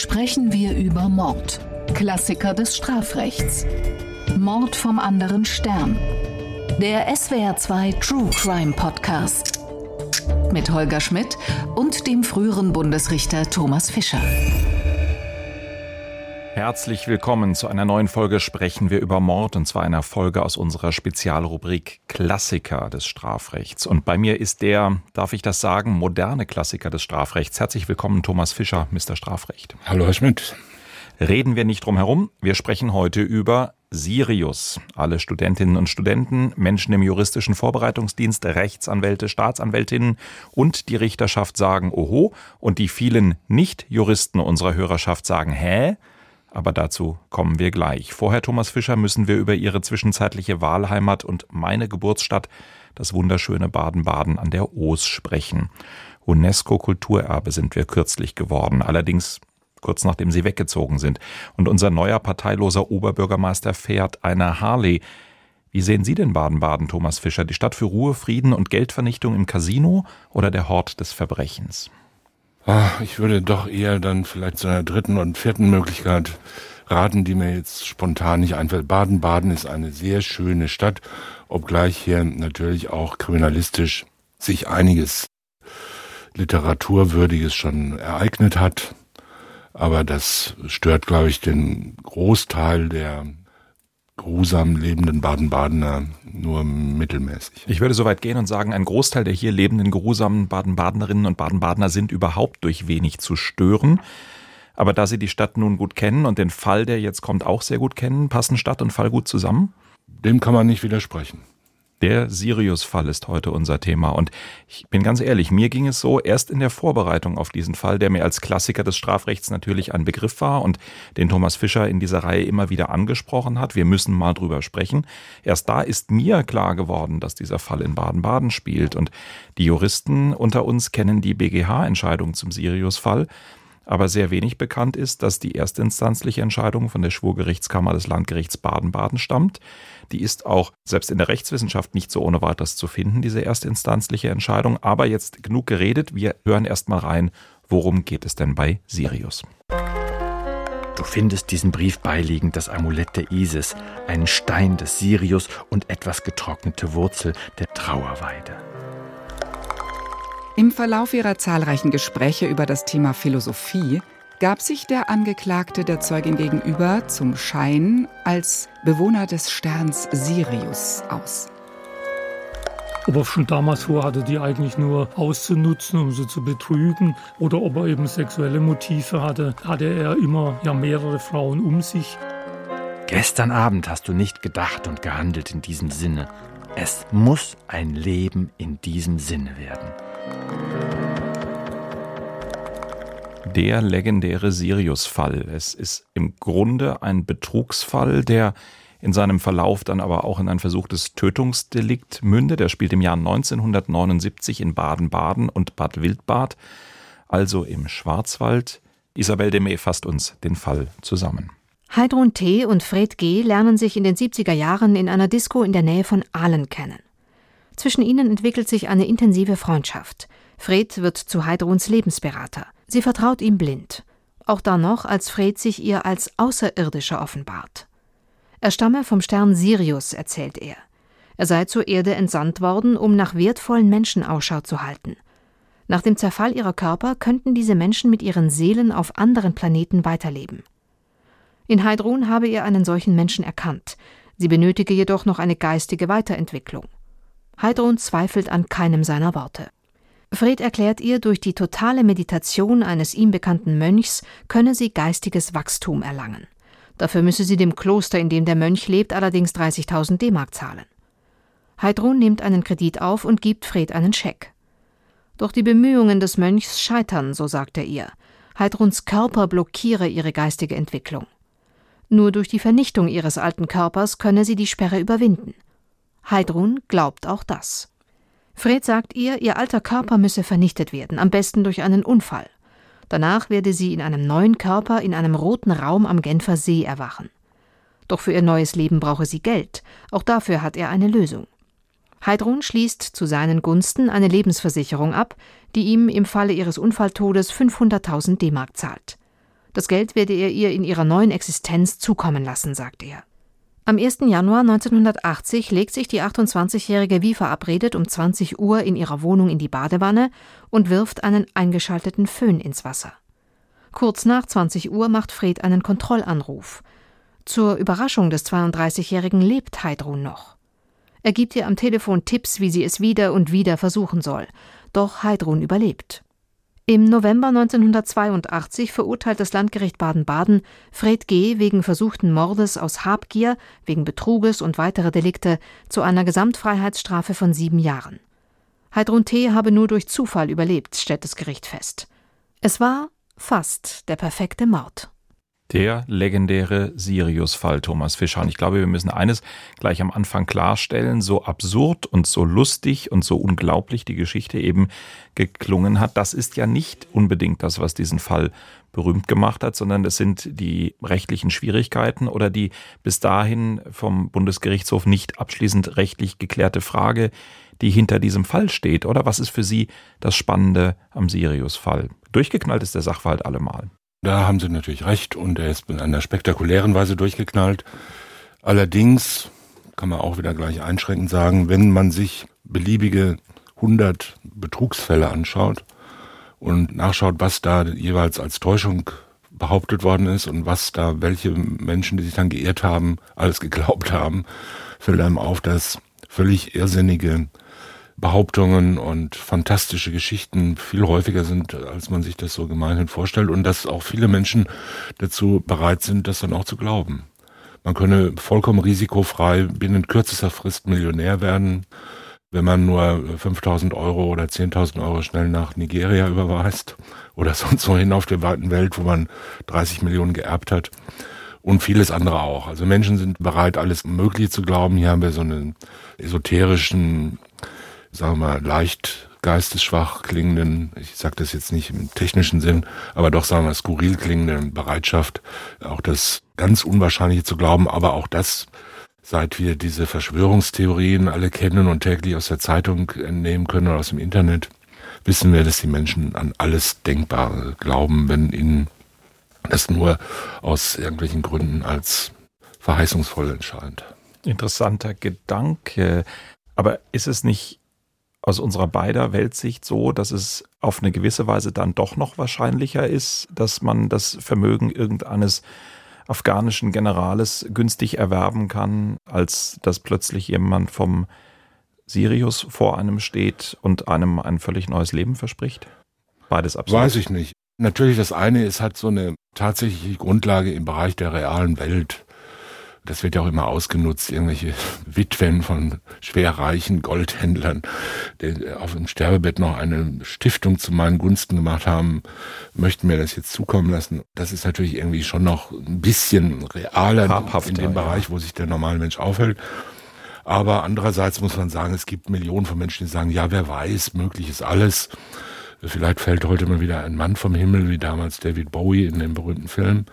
sprechen wir über Mord. Klassiker des Strafrechts. Mord vom anderen Stern. Der SWR2 True Crime Podcast. Mit Holger Schmidt und dem früheren Bundesrichter Thomas Fischer. Herzlich willkommen zu einer neuen Folge Sprechen wir über Mord und zwar einer Folge aus unserer Spezialrubrik Klassiker des Strafrechts. Und bei mir ist der, darf ich das sagen, moderne Klassiker des Strafrechts. Herzlich willkommen, Thomas Fischer, Mr. Strafrecht. Hallo, Herr Schmidt. Reden wir nicht drum herum. Wir sprechen heute über Sirius. Alle Studentinnen und Studenten, Menschen im juristischen Vorbereitungsdienst, Rechtsanwälte, Staatsanwältinnen und die Richterschaft sagen Oho und die vielen Nicht-Juristen unserer Hörerschaft sagen Hä? Aber dazu kommen wir gleich. Vorher, Thomas Fischer, müssen wir über Ihre zwischenzeitliche Wahlheimat und meine Geburtsstadt, das wunderschöne Baden-Baden an der Oos, sprechen. UNESCO-Kulturerbe sind wir kürzlich geworden, allerdings kurz nachdem Sie weggezogen sind. Und unser neuer parteiloser Oberbürgermeister fährt eine Harley. Wie sehen Sie denn Baden-Baden, Thomas Fischer? Die Stadt für Ruhe, Frieden und Geldvernichtung im Casino oder der Hort des Verbrechens? Ach, ich würde doch eher dann vielleicht zu einer dritten und vierten Möglichkeit raten, die mir jetzt spontan nicht einfällt. Baden-Baden ist eine sehr schöne Stadt, obgleich hier natürlich auch kriminalistisch sich einiges Literaturwürdiges schon ereignet hat. Aber das stört, glaube ich, den Großteil der geruhsam lebenden Baden-Badener nur mittelmäßig. Ich würde so weit gehen und sagen, ein Großteil der hier lebenden geruhsamen Baden-Badenerinnen und Baden-Badener sind überhaupt durch wenig zu stören. Aber da Sie die Stadt nun gut kennen und den Fall, der jetzt kommt, auch sehr gut kennen, passen Stadt und Fall gut zusammen? Dem kann man nicht widersprechen. Der Sirius-Fall ist heute unser Thema. Und ich bin ganz ehrlich, mir ging es so, erst in der Vorbereitung auf diesen Fall, der mir als Klassiker des Strafrechts natürlich ein Begriff war und den Thomas Fischer in dieser Reihe immer wieder angesprochen hat. Wir müssen mal drüber sprechen. Erst da ist mir klar geworden, dass dieser Fall in Baden-Baden spielt. Und die Juristen unter uns kennen die BGH-Entscheidung zum Sirius-Fall. Aber sehr wenig bekannt ist, dass die erstinstanzliche Entscheidung von der Schwurgerichtskammer des Landgerichts Baden-Baden stammt. Die ist auch selbst in der Rechtswissenschaft nicht so ohne weiteres zu finden, diese erstinstanzliche Entscheidung. Aber jetzt genug geredet. Wir hören erst mal rein, worum geht es denn bei Sirius? Du findest diesen Brief beiliegend das Amulett der Isis, einen Stein des Sirius und etwas getrocknete Wurzel der Trauerweide. Im Verlauf ihrer zahlreichen Gespräche über das Thema Philosophie gab sich der Angeklagte der Zeugin gegenüber zum Schein als Bewohner des Sterns Sirius aus. Ob er schon damals vorhatte, die eigentlich nur auszunutzen, um sie zu betrügen, oder ob er eben sexuelle Motive hatte, hatte er immer ja mehrere Frauen um sich. Gestern Abend hast du nicht gedacht und gehandelt in diesem Sinne. Es muss ein Leben in diesem Sinne werden. Der legendäre Sirius-Fall. Es ist im Grunde ein Betrugsfall, der in seinem Verlauf dann aber auch in ein versuchtes Tötungsdelikt mündet. Der spielt im Jahr 1979 in Baden-Baden und Bad Wildbad, also im Schwarzwald. Isabel Demey fasst uns den Fall zusammen. Heidrun T. und Fred G. lernen sich in den 70er Jahren in einer Disco in der Nähe von Aalen kennen. Zwischen ihnen entwickelt sich eine intensive Freundschaft. Fred wird zu Heidruns Lebensberater. Sie vertraut ihm blind. Auch dann noch, als Fred sich ihr als Außerirdischer offenbart. Er stamme vom Stern Sirius, erzählt er. Er sei zur Erde entsandt worden, um nach wertvollen Menschen Ausschau zu halten. Nach dem Zerfall ihrer Körper könnten diese Menschen mit ihren Seelen auf anderen Planeten weiterleben. In Heidrun habe er einen solchen Menschen erkannt. Sie benötige jedoch noch eine geistige Weiterentwicklung. Heidrun zweifelt an keinem seiner Worte. Fred erklärt ihr, durch die totale Meditation eines ihm bekannten Mönchs könne sie geistiges Wachstum erlangen. Dafür müsse sie dem Kloster, in dem der Mönch lebt, allerdings 30.000 D-Mark zahlen. Heidrun nimmt einen Kredit auf und gibt Fred einen Scheck. Doch die Bemühungen des Mönchs scheitern, so sagt er ihr. Heidruns Körper blockiere ihre geistige Entwicklung. Nur durch die Vernichtung ihres alten Körpers könne sie die Sperre überwinden. Heidrun glaubt auch das. Fred sagt ihr, ihr alter Körper müsse vernichtet werden, am besten durch einen Unfall. Danach werde sie in einem neuen Körper in einem roten Raum am Genfer See erwachen. Doch für ihr neues Leben brauche sie Geld. Auch dafür hat er eine Lösung. Heidrun schließt zu seinen Gunsten eine Lebensversicherung ab, die ihm im Falle ihres Unfalltodes 500.000 D-Mark zahlt. Das Geld werde er ihr in ihrer neuen Existenz zukommen lassen, sagt er. Am 1. Januar 1980 legt sich die 28-Jährige wie verabredet um 20 Uhr in ihrer Wohnung in die Badewanne und wirft einen eingeschalteten Föhn ins Wasser. Kurz nach 20 Uhr macht Fred einen Kontrollanruf. Zur Überraschung des 32-Jährigen lebt Heidrun noch. Er gibt ihr am Telefon Tipps, wie sie es wieder und wieder versuchen soll. Doch Heidrun überlebt. Im November 1982 verurteilt das Landgericht Baden-Baden Fred G. wegen versuchten Mordes aus Habgier, wegen Betruges und weiterer Delikte zu einer Gesamtfreiheitsstrafe von sieben Jahren. Heidrun T. habe nur durch Zufall überlebt, stellt das Gericht fest. Es war fast der perfekte Mord. Der legendäre Sirius-Fall, Thomas Fischer. Und ich glaube, wir müssen eines gleich am Anfang klarstellen. So absurd und so lustig und so unglaublich die Geschichte eben geklungen hat, das ist ja nicht unbedingt das, was diesen Fall berühmt gemacht hat, sondern das sind die rechtlichen Schwierigkeiten oder die bis dahin vom Bundesgerichtshof nicht abschließend rechtlich geklärte Frage, die hinter diesem Fall steht. Oder was ist für Sie das Spannende am Sirius-Fall? Durchgeknallt ist der Sachverhalt allemal. Da haben Sie natürlich recht und er ist in einer spektakulären Weise durchgeknallt. Allerdings kann man auch wieder gleich einschränkend sagen, wenn man sich beliebige 100 Betrugsfälle anschaut und nachschaut, was da jeweils als Täuschung behauptet worden ist und was da welche Menschen, die sich dann geehrt haben, alles geglaubt haben, fällt einem auf, dass völlig irrsinnige Behauptungen und fantastische Geschichten viel häufiger sind, als man sich das so gemeinhin vorstellt und dass auch viele Menschen dazu bereit sind, das dann auch zu glauben. Man könne vollkommen risikofrei binnen kürzester Frist Millionär werden, wenn man nur 5000 Euro oder 10.000 Euro schnell nach Nigeria überweist oder sonst wohin auf der weiten Welt, wo man 30 Millionen geerbt hat und vieles andere auch. Also Menschen sind bereit, alles Mögliche zu glauben. Hier haben wir so einen esoterischen sagen wir mal, leicht geistesschwach klingenden, ich sage das jetzt nicht im technischen Sinn, aber doch sagen wir skurril klingenden Bereitschaft, auch das ganz Unwahrscheinliche zu glauben, aber auch das, seit wir diese Verschwörungstheorien alle kennen und täglich aus der Zeitung entnehmen können oder aus dem Internet, wissen wir, dass die Menschen an alles Denkbare glauben, wenn ihnen das nur aus irgendwelchen Gründen als verheißungsvoll entscheidend. Interessanter Gedanke. Aber ist es nicht aus unserer beider Weltsicht so, dass es auf eine gewisse Weise dann doch noch wahrscheinlicher ist, dass man das Vermögen irgendeines afghanischen Generales günstig erwerben kann, als dass plötzlich jemand vom Sirius vor einem steht und einem ein völlig neues Leben verspricht? Beides absurd. Weiß ich nicht. Natürlich, das eine ist, hat so eine tatsächliche Grundlage im Bereich der realen Welt das wird ja auch immer ausgenutzt, irgendwelche Witwen von schwerreichen Goldhändlern, die auf dem Sterbebett noch eine Stiftung zu meinen Gunsten gemacht haben, möchten mir das jetzt zukommen lassen. Das ist natürlich irgendwie schon noch ein bisschen realer in dem Bereich, wo sich der normale Mensch aufhält. Aber andererseits muss man sagen, es gibt Millionen von Menschen, die sagen, ja, wer weiß, möglich ist alles. Vielleicht fällt heute mal wieder ein Mann vom Himmel, wie damals David Bowie in dem berühmten Film.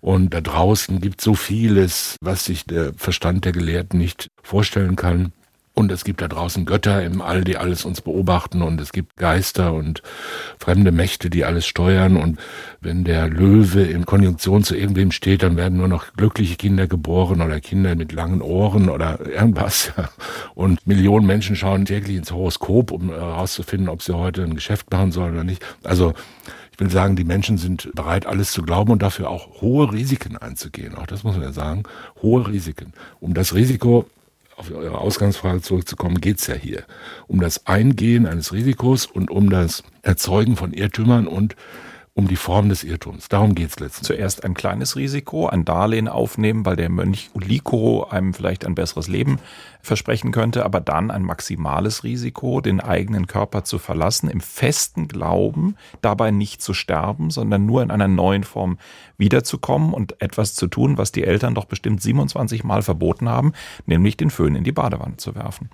Und da draußen gibt so vieles, was sich der Verstand der Gelehrten nicht vorstellen kann. Und es gibt da draußen Götter im All, die alles uns beobachten und es gibt Geister und fremde Mächte, die alles steuern. Und wenn der Löwe in Konjunktion zu irgendwem steht, dann werden nur noch glückliche Kinder geboren oder Kinder mit langen Ohren oder irgendwas. Und Millionen Menschen schauen täglich ins Horoskop, um herauszufinden, ob sie heute ein Geschäft machen sollen oder nicht. Also ich will sagen, die Menschen sind bereit, alles zu glauben und dafür auch hohe Risiken einzugehen. Auch das muss man ja sagen. Hohe Risiken. Um das Risiko, auf Ihre Ausgangsfrage zurückzukommen, geht's ja hier. Um das Eingehen eines Risikos und um das Erzeugen von Irrtümern und um die Form des Irrtums. Darum geht es letztendlich. Zuerst ein kleines Risiko, ein Darlehen aufnehmen, weil der Mönch Uliko einem vielleicht ein besseres Leben versprechen könnte, aber dann ein maximales Risiko, den eigenen Körper zu verlassen, im festen Glauben, dabei nicht zu sterben, sondern nur in einer neuen Form wiederzukommen und etwas zu tun, was die Eltern doch bestimmt 27 Mal verboten haben, nämlich den Föhn in die Badewanne zu werfen.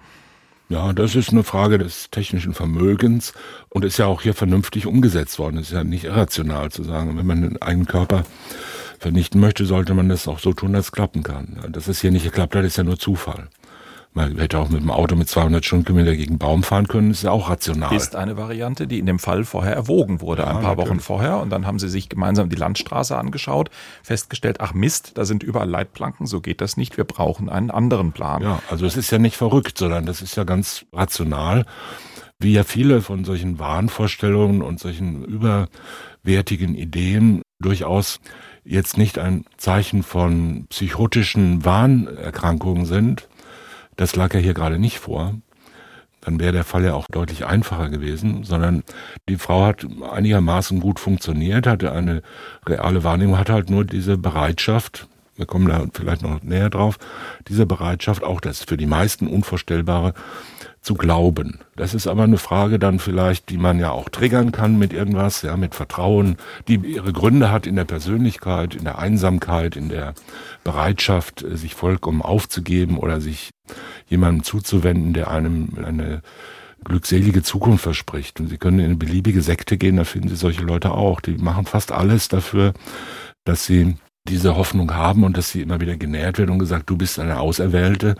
Ja, das ist eine Frage des technischen Vermögens und ist ja auch hier vernünftig umgesetzt worden. Es ist ja nicht irrational zu sagen, wenn man den eigenen Körper vernichten möchte, sollte man das auch so tun, dass es klappen kann. Dass es hier nicht geklappt hat, ist ja nur Zufall. Man hätte auch mit dem Auto mit 200 Stundenkilometer gegen Baum fahren können, ist ja auch rational. Ist eine Variante, die in dem Fall vorher erwogen wurde, ja, ein paar natürlich. Wochen vorher. Und dann haben sie sich gemeinsam die Landstraße angeschaut, festgestellt, ach Mist, da sind überall Leitplanken, so geht das nicht, wir brauchen einen anderen Plan. Ja, also es ist ja nicht verrückt, sondern das ist ja ganz rational. Wie ja viele von solchen Wahnvorstellungen und solchen überwertigen Ideen durchaus jetzt nicht ein Zeichen von psychotischen Wahnerkrankungen sind, das lag ja hier gerade nicht vor. Dann wäre der Fall ja auch deutlich einfacher gewesen, sondern die Frau hat einigermaßen gut funktioniert, hatte eine reale Wahrnehmung, hat halt nur diese Bereitschaft, wir kommen da vielleicht noch näher drauf, diese Bereitschaft, auch das für die meisten Unvorstellbare, zu glauben. Das ist aber eine Frage dann vielleicht, die man ja auch triggern kann mit irgendwas, ja, mit Vertrauen, die ihre Gründe hat in der Persönlichkeit, in der Einsamkeit, in der Bereitschaft, sich vollkommen aufzugeben oder sich jemandem zuzuwenden, der einem eine glückselige Zukunft verspricht. Und Sie können in eine beliebige Sekte gehen, da finden Sie solche Leute auch. Die machen fast alles dafür, dass sie diese Hoffnung haben und dass sie immer wieder genährt werden und gesagt, du bist eine Auserwählte.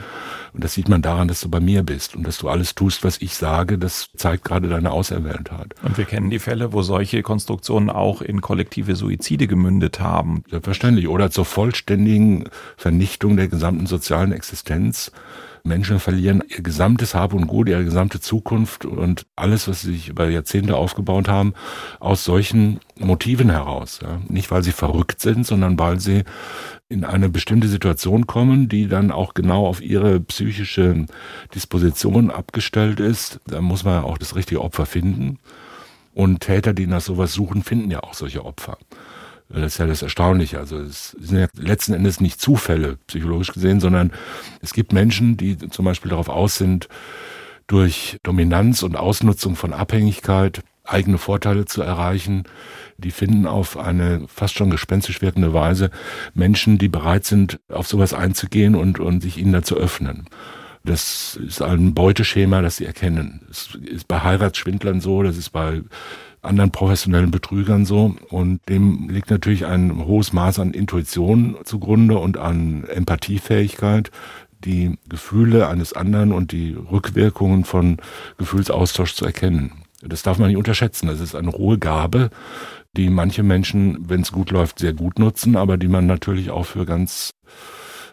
Und das sieht man daran, dass du bei mir bist und dass du alles tust, was ich sage. Das zeigt gerade deine Auserwähltheit. Und wir kennen die Fälle, wo solche Konstruktionen auch in kollektive Suizide gemündet haben. Selbstverständlich. Oder zur vollständigen Vernichtung der gesamten sozialen Existenz Menschen verlieren ihr gesamtes Hab und Gut, ihre gesamte Zukunft und alles, was sie sich über Jahrzehnte aufgebaut haben, aus solchen Motiven heraus. Ja. Nicht, weil sie verrückt sind, sondern weil sie in eine bestimmte Situation kommen, die dann auch genau auf ihre psychische Disposition abgestellt ist. Da muss man auch das richtige Opfer finden. Und Täter, die nach sowas suchen, finden ja auch solche Opfer. Das ist ja das Erstaunliche. Also es sind ja letzten Endes nicht Zufälle, psychologisch gesehen, sondern es gibt Menschen, die zum Beispiel darauf aus sind, durch Dominanz und Ausnutzung von Abhängigkeit eigene Vorteile zu erreichen. Die finden auf eine fast schon gespenstisch wirkende Weise Menschen, die bereit sind, auf sowas einzugehen und, und sich ihnen da zu öffnen. Das ist ein Beuteschema, das sie erkennen. Das ist bei Heiratsschwindlern so, das ist bei anderen professionellen Betrügern so. Und dem liegt natürlich ein hohes Maß an Intuition zugrunde und an Empathiefähigkeit, die Gefühle eines anderen und die Rückwirkungen von Gefühlsaustausch zu erkennen. Das darf man nicht unterschätzen. Das ist eine hohe Gabe, die manche Menschen, wenn es gut läuft, sehr gut nutzen, aber die man natürlich auch für ganz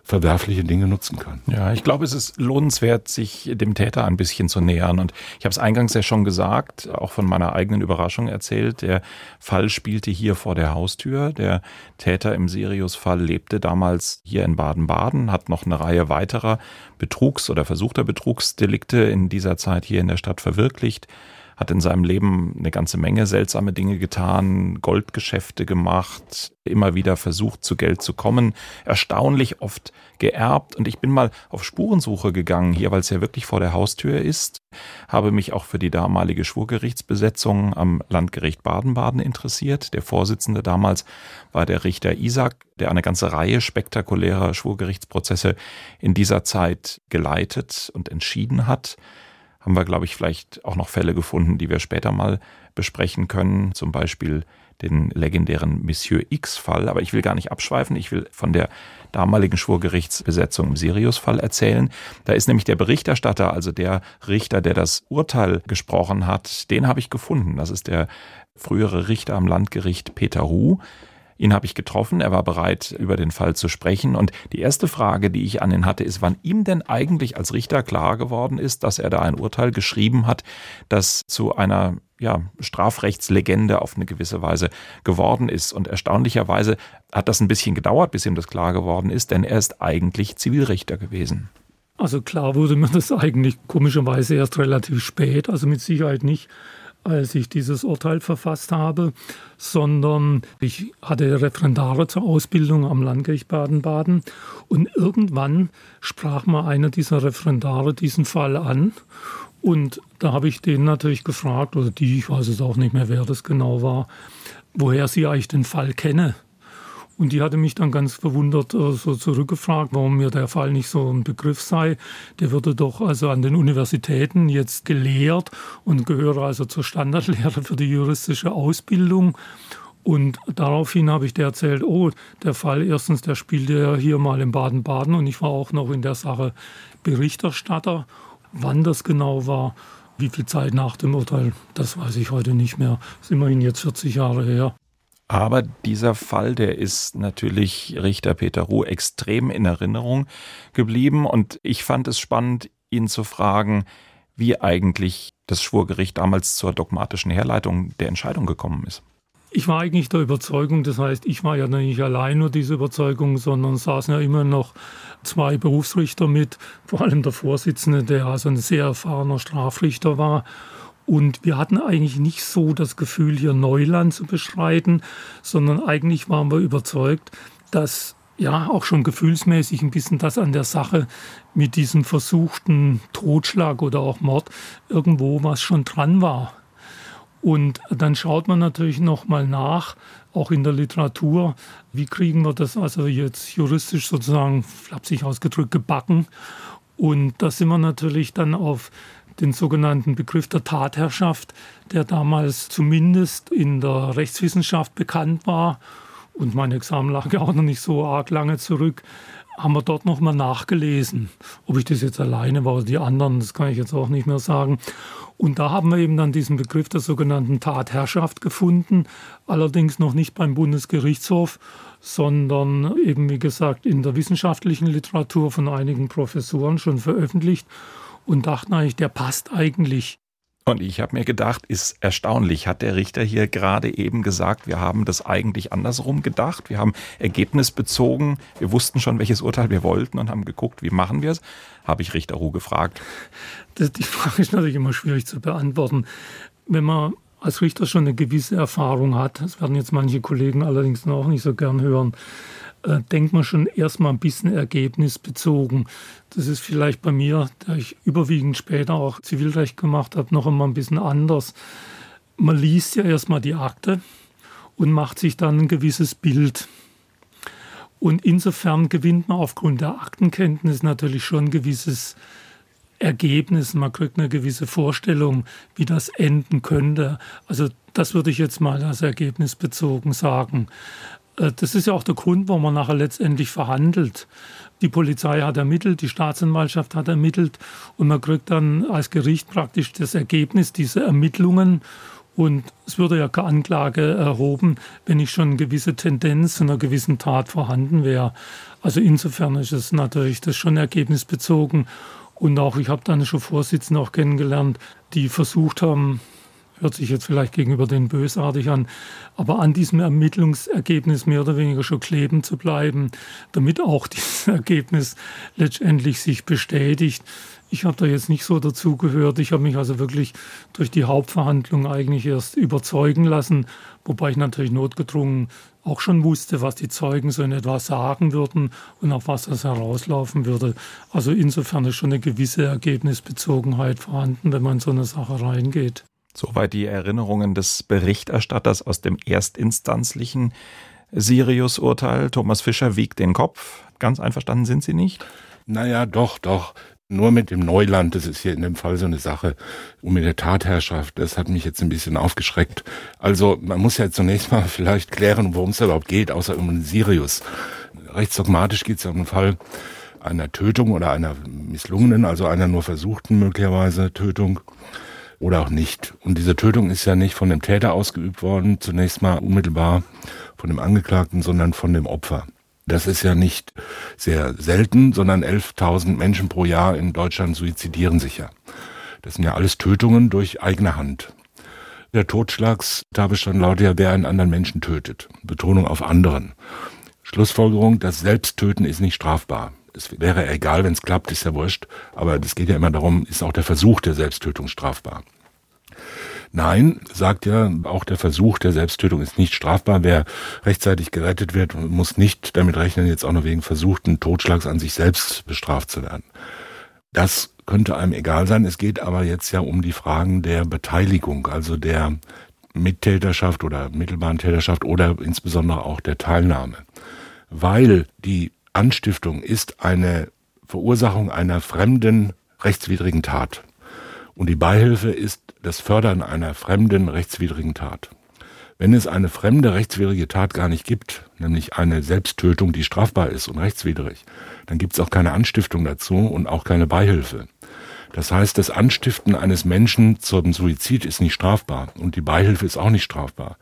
verwerfliche Dinge nutzen kann. Ja, ich glaube, es ist lohnenswert, sich dem Täter ein bisschen zu nähern. Und ich habe es eingangs ja schon gesagt, auch von meiner eigenen Überraschung erzählt. Der Fall spielte hier vor der Haustür. Der Täter im Sirius-Fall lebte damals hier in Baden-Baden, hat noch eine Reihe weiterer Betrugs- oder versuchter Betrugsdelikte in dieser Zeit hier in der Stadt verwirklicht hat in seinem Leben eine ganze Menge seltsame Dinge getan, Goldgeschäfte gemacht, immer wieder versucht, zu Geld zu kommen, erstaunlich oft geerbt. Und ich bin mal auf Spurensuche gegangen hier, weil es ja wirklich vor der Haustür ist, habe mich auch für die damalige Schwurgerichtsbesetzung am Landgericht Baden-Baden interessiert. Der Vorsitzende damals war der Richter Isaac, der eine ganze Reihe spektakulärer Schwurgerichtsprozesse in dieser Zeit geleitet und entschieden hat haben wir, glaube ich, vielleicht auch noch Fälle gefunden, die wir später mal besprechen können. Zum Beispiel den legendären Monsieur X-Fall. Aber ich will gar nicht abschweifen. Ich will von der damaligen Schwurgerichtsbesetzung im Sirius-Fall erzählen. Da ist nämlich der Berichterstatter, also der Richter, der das Urteil gesprochen hat, den habe ich gefunden. Das ist der frühere Richter am Landgericht Peter Ruh. Ihn habe ich getroffen, er war bereit, über den Fall zu sprechen. Und die erste Frage, die ich an ihn hatte, ist, wann ihm denn eigentlich als Richter klar geworden ist, dass er da ein Urteil geschrieben hat, das zu einer ja, Strafrechtslegende auf eine gewisse Weise geworden ist. Und erstaunlicherweise hat das ein bisschen gedauert, bis ihm das klar geworden ist, denn er ist eigentlich Zivilrichter gewesen. Also klar wurde mir das eigentlich komischerweise erst relativ spät, also mit Sicherheit nicht als ich dieses Urteil verfasst habe, sondern ich hatte Referendare zur Ausbildung am Landgericht Baden-Baden und irgendwann sprach mal einer dieser Referendare diesen Fall an und da habe ich den natürlich gefragt, oder die, ich weiß es auch nicht mehr, wer das genau war, woher sie eigentlich den Fall kenne. Und die hatte mich dann ganz verwundert äh, so zurückgefragt, warum mir der Fall nicht so ein Begriff sei. Der würde doch also an den Universitäten jetzt gelehrt und gehöre also zur Standardlehre für die juristische Ausbildung. Und daraufhin habe ich dir erzählt, oh, der Fall erstens, der spielte ja hier mal in Baden-Baden und ich war auch noch in der Sache Berichterstatter. Wann das genau war, wie viel Zeit nach dem Urteil, das weiß ich heute nicht mehr. Das ist immerhin jetzt 40 Jahre her. Aber dieser Fall, der ist natürlich Richter Peter Ruh extrem in Erinnerung geblieben. Und ich fand es spannend, ihn zu fragen, wie eigentlich das Schwurgericht damals zur dogmatischen Herleitung der Entscheidung gekommen ist. Ich war eigentlich der Überzeugung, das heißt, ich war ja nicht allein nur diese Überzeugung, sondern saßen ja immer noch zwei Berufsrichter mit, vor allem der Vorsitzende, der also ein sehr erfahrener Strafrichter war. Und wir hatten eigentlich nicht so das Gefühl, hier Neuland zu beschreiten, sondern eigentlich waren wir überzeugt, dass ja auch schon gefühlsmäßig ein bisschen das an der Sache mit diesem versuchten Totschlag oder auch Mord irgendwo was schon dran war. Und dann schaut man natürlich nochmal nach, auch in der Literatur, wie kriegen wir das also jetzt juristisch sozusagen, flapsig ausgedrückt, gebacken. Und da sind wir natürlich dann auf den sogenannten Begriff der Tatherrschaft, der damals zumindest in der Rechtswissenschaft bekannt war und mein Examen lag auch noch nicht so arg lange zurück, haben wir dort nochmal nachgelesen. Ob ich das jetzt alleine war oder die anderen, das kann ich jetzt auch nicht mehr sagen. Und da haben wir eben dann diesen Begriff der sogenannten Tatherrschaft gefunden, allerdings noch nicht beim Bundesgerichtshof, sondern eben, wie gesagt, in der wissenschaftlichen Literatur von einigen Professoren schon veröffentlicht und dachten eigentlich, der passt eigentlich. Und ich habe mir gedacht, ist erstaunlich, hat der Richter hier gerade eben gesagt, wir haben das eigentlich andersrum gedacht. Wir haben ergebnisbezogen, wir wussten schon, welches Urteil wir wollten und haben geguckt, wie machen wir es. Habe ich Richter Ruh gefragt. Das, die Frage ist natürlich immer schwierig zu beantworten. Wenn man als Richter schon eine gewisse Erfahrung hat, das werden jetzt manche Kollegen allerdings noch nicht so gern hören, äh, denkt man schon erstmal ein bisschen ergebnisbezogen. Das ist vielleicht bei mir, da ich überwiegend später auch Zivilrecht gemacht habe, noch einmal ein bisschen anders. Man liest ja erstmal die Akte und macht sich dann ein gewisses Bild. Und insofern gewinnt man aufgrund der Aktenkenntnis natürlich schon ein gewisses Ergebnis. Man kriegt eine gewisse Vorstellung, wie das enden könnte. Also das würde ich jetzt mal als ergebnisbezogen sagen. Äh, das ist ja auch der Grund, warum man nachher letztendlich verhandelt. Die Polizei hat ermittelt, die Staatsanwaltschaft hat ermittelt und man kriegt dann als Gericht praktisch das Ergebnis dieser Ermittlungen. Und es würde ja keine Anklage erhoben, wenn nicht schon eine gewisse Tendenz zu einer gewissen Tat vorhanden wäre. Also insofern ist es natürlich das schon ergebnisbezogen. Und auch ich habe dann schon Vorsitzende auch kennengelernt, die versucht haben, hört sich jetzt vielleicht gegenüber den bösartig an, aber an diesem Ermittlungsergebnis mehr oder weniger schon kleben zu bleiben, damit auch dieses Ergebnis letztendlich sich bestätigt. Ich habe da jetzt nicht so dazugehört. Ich habe mich also wirklich durch die Hauptverhandlung eigentlich erst überzeugen lassen, wobei ich natürlich notgedrungen auch schon wusste, was die Zeugen so in etwa sagen würden und auf was das herauslaufen würde. Also insofern ist schon eine gewisse Ergebnisbezogenheit vorhanden, wenn man in so eine Sache reingeht. Soweit die Erinnerungen des Berichterstatters aus dem erstinstanzlichen Sirius-Urteil. Thomas Fischer wiegt den Kopf. Ganz einverstanden sind Sie nicht? Naja, doch, doch. Nur mit dem Neuland, das ist hier in dem Fall so eine Sache, und mit der Tatherrschaft, das hat mich jetzt ein bisschen aufgeschreckt. Also man muss ja zunächst mal vielleicht klären, worum es überhaupt geht, außer um den Sirius. Rechtsdogmatisch geht es ja um den Fall einer Tötung oder einer misslungenen, also einer nur versuchten möglicherweise Tötung oder auch nicht. Und diese Tötung ist ja nicht von dem Täter ausgeübt worden, zunächst mal unmittelbar von dem Angeklagten, sondern von dem Opfer. Das ist ja nicht sehr selten, sondern 11.000 Menschen pro Jahr in Deutschland suizidieren sich ja. Das sind ja alles Tötungen durch eigene Hand. Der Totschlagstatbestand lautet ja, wer einen anderen Menschen tötet. Betonung auf anderen. Schlussfolgerung, das Selbsttöten ist nicht strafbar es wäre egal, wenn es klappt, ist ja wurscht. Aber es geht ja immer darum, ist auch der Versuch der Selbsttötung strafbar. Nein, sagt ja, auch der Versuch der Selbsttötung ist nicht strafbar. Wer rechtzeitig gerettet wird, muss nicht damit rechnen, jetzt auch nur wegen versuchten Totschlags an sich selbst bestraft zu werden. Das könnte einem egal sein. Es geht aber jetzt ja um die Fragen der Beteiligung, also der Mittäterschaft oder mittelbaren Täterschaft oder insbesondere auch der Teilnahme. Weil die Anstiftung ist eine Verursachung einer fremden rechtswidrigen Tat. Und die Beihilfe ist das Fördern einer fremden rechtswidrigen Tat. Wenn es eine fremde rechtswidrige Tat gar nicht gibt, nämlich eine Selbsttötung, die strafbar ist und rechtswidrig, dann gibt es auch keine Anstiftung dazu und auch keine Beihilfe. Das heißt, das Anstiften eines Menschen zum Suizid ist nicht strafbar und die Beihilfe ist auch nicht strafbar.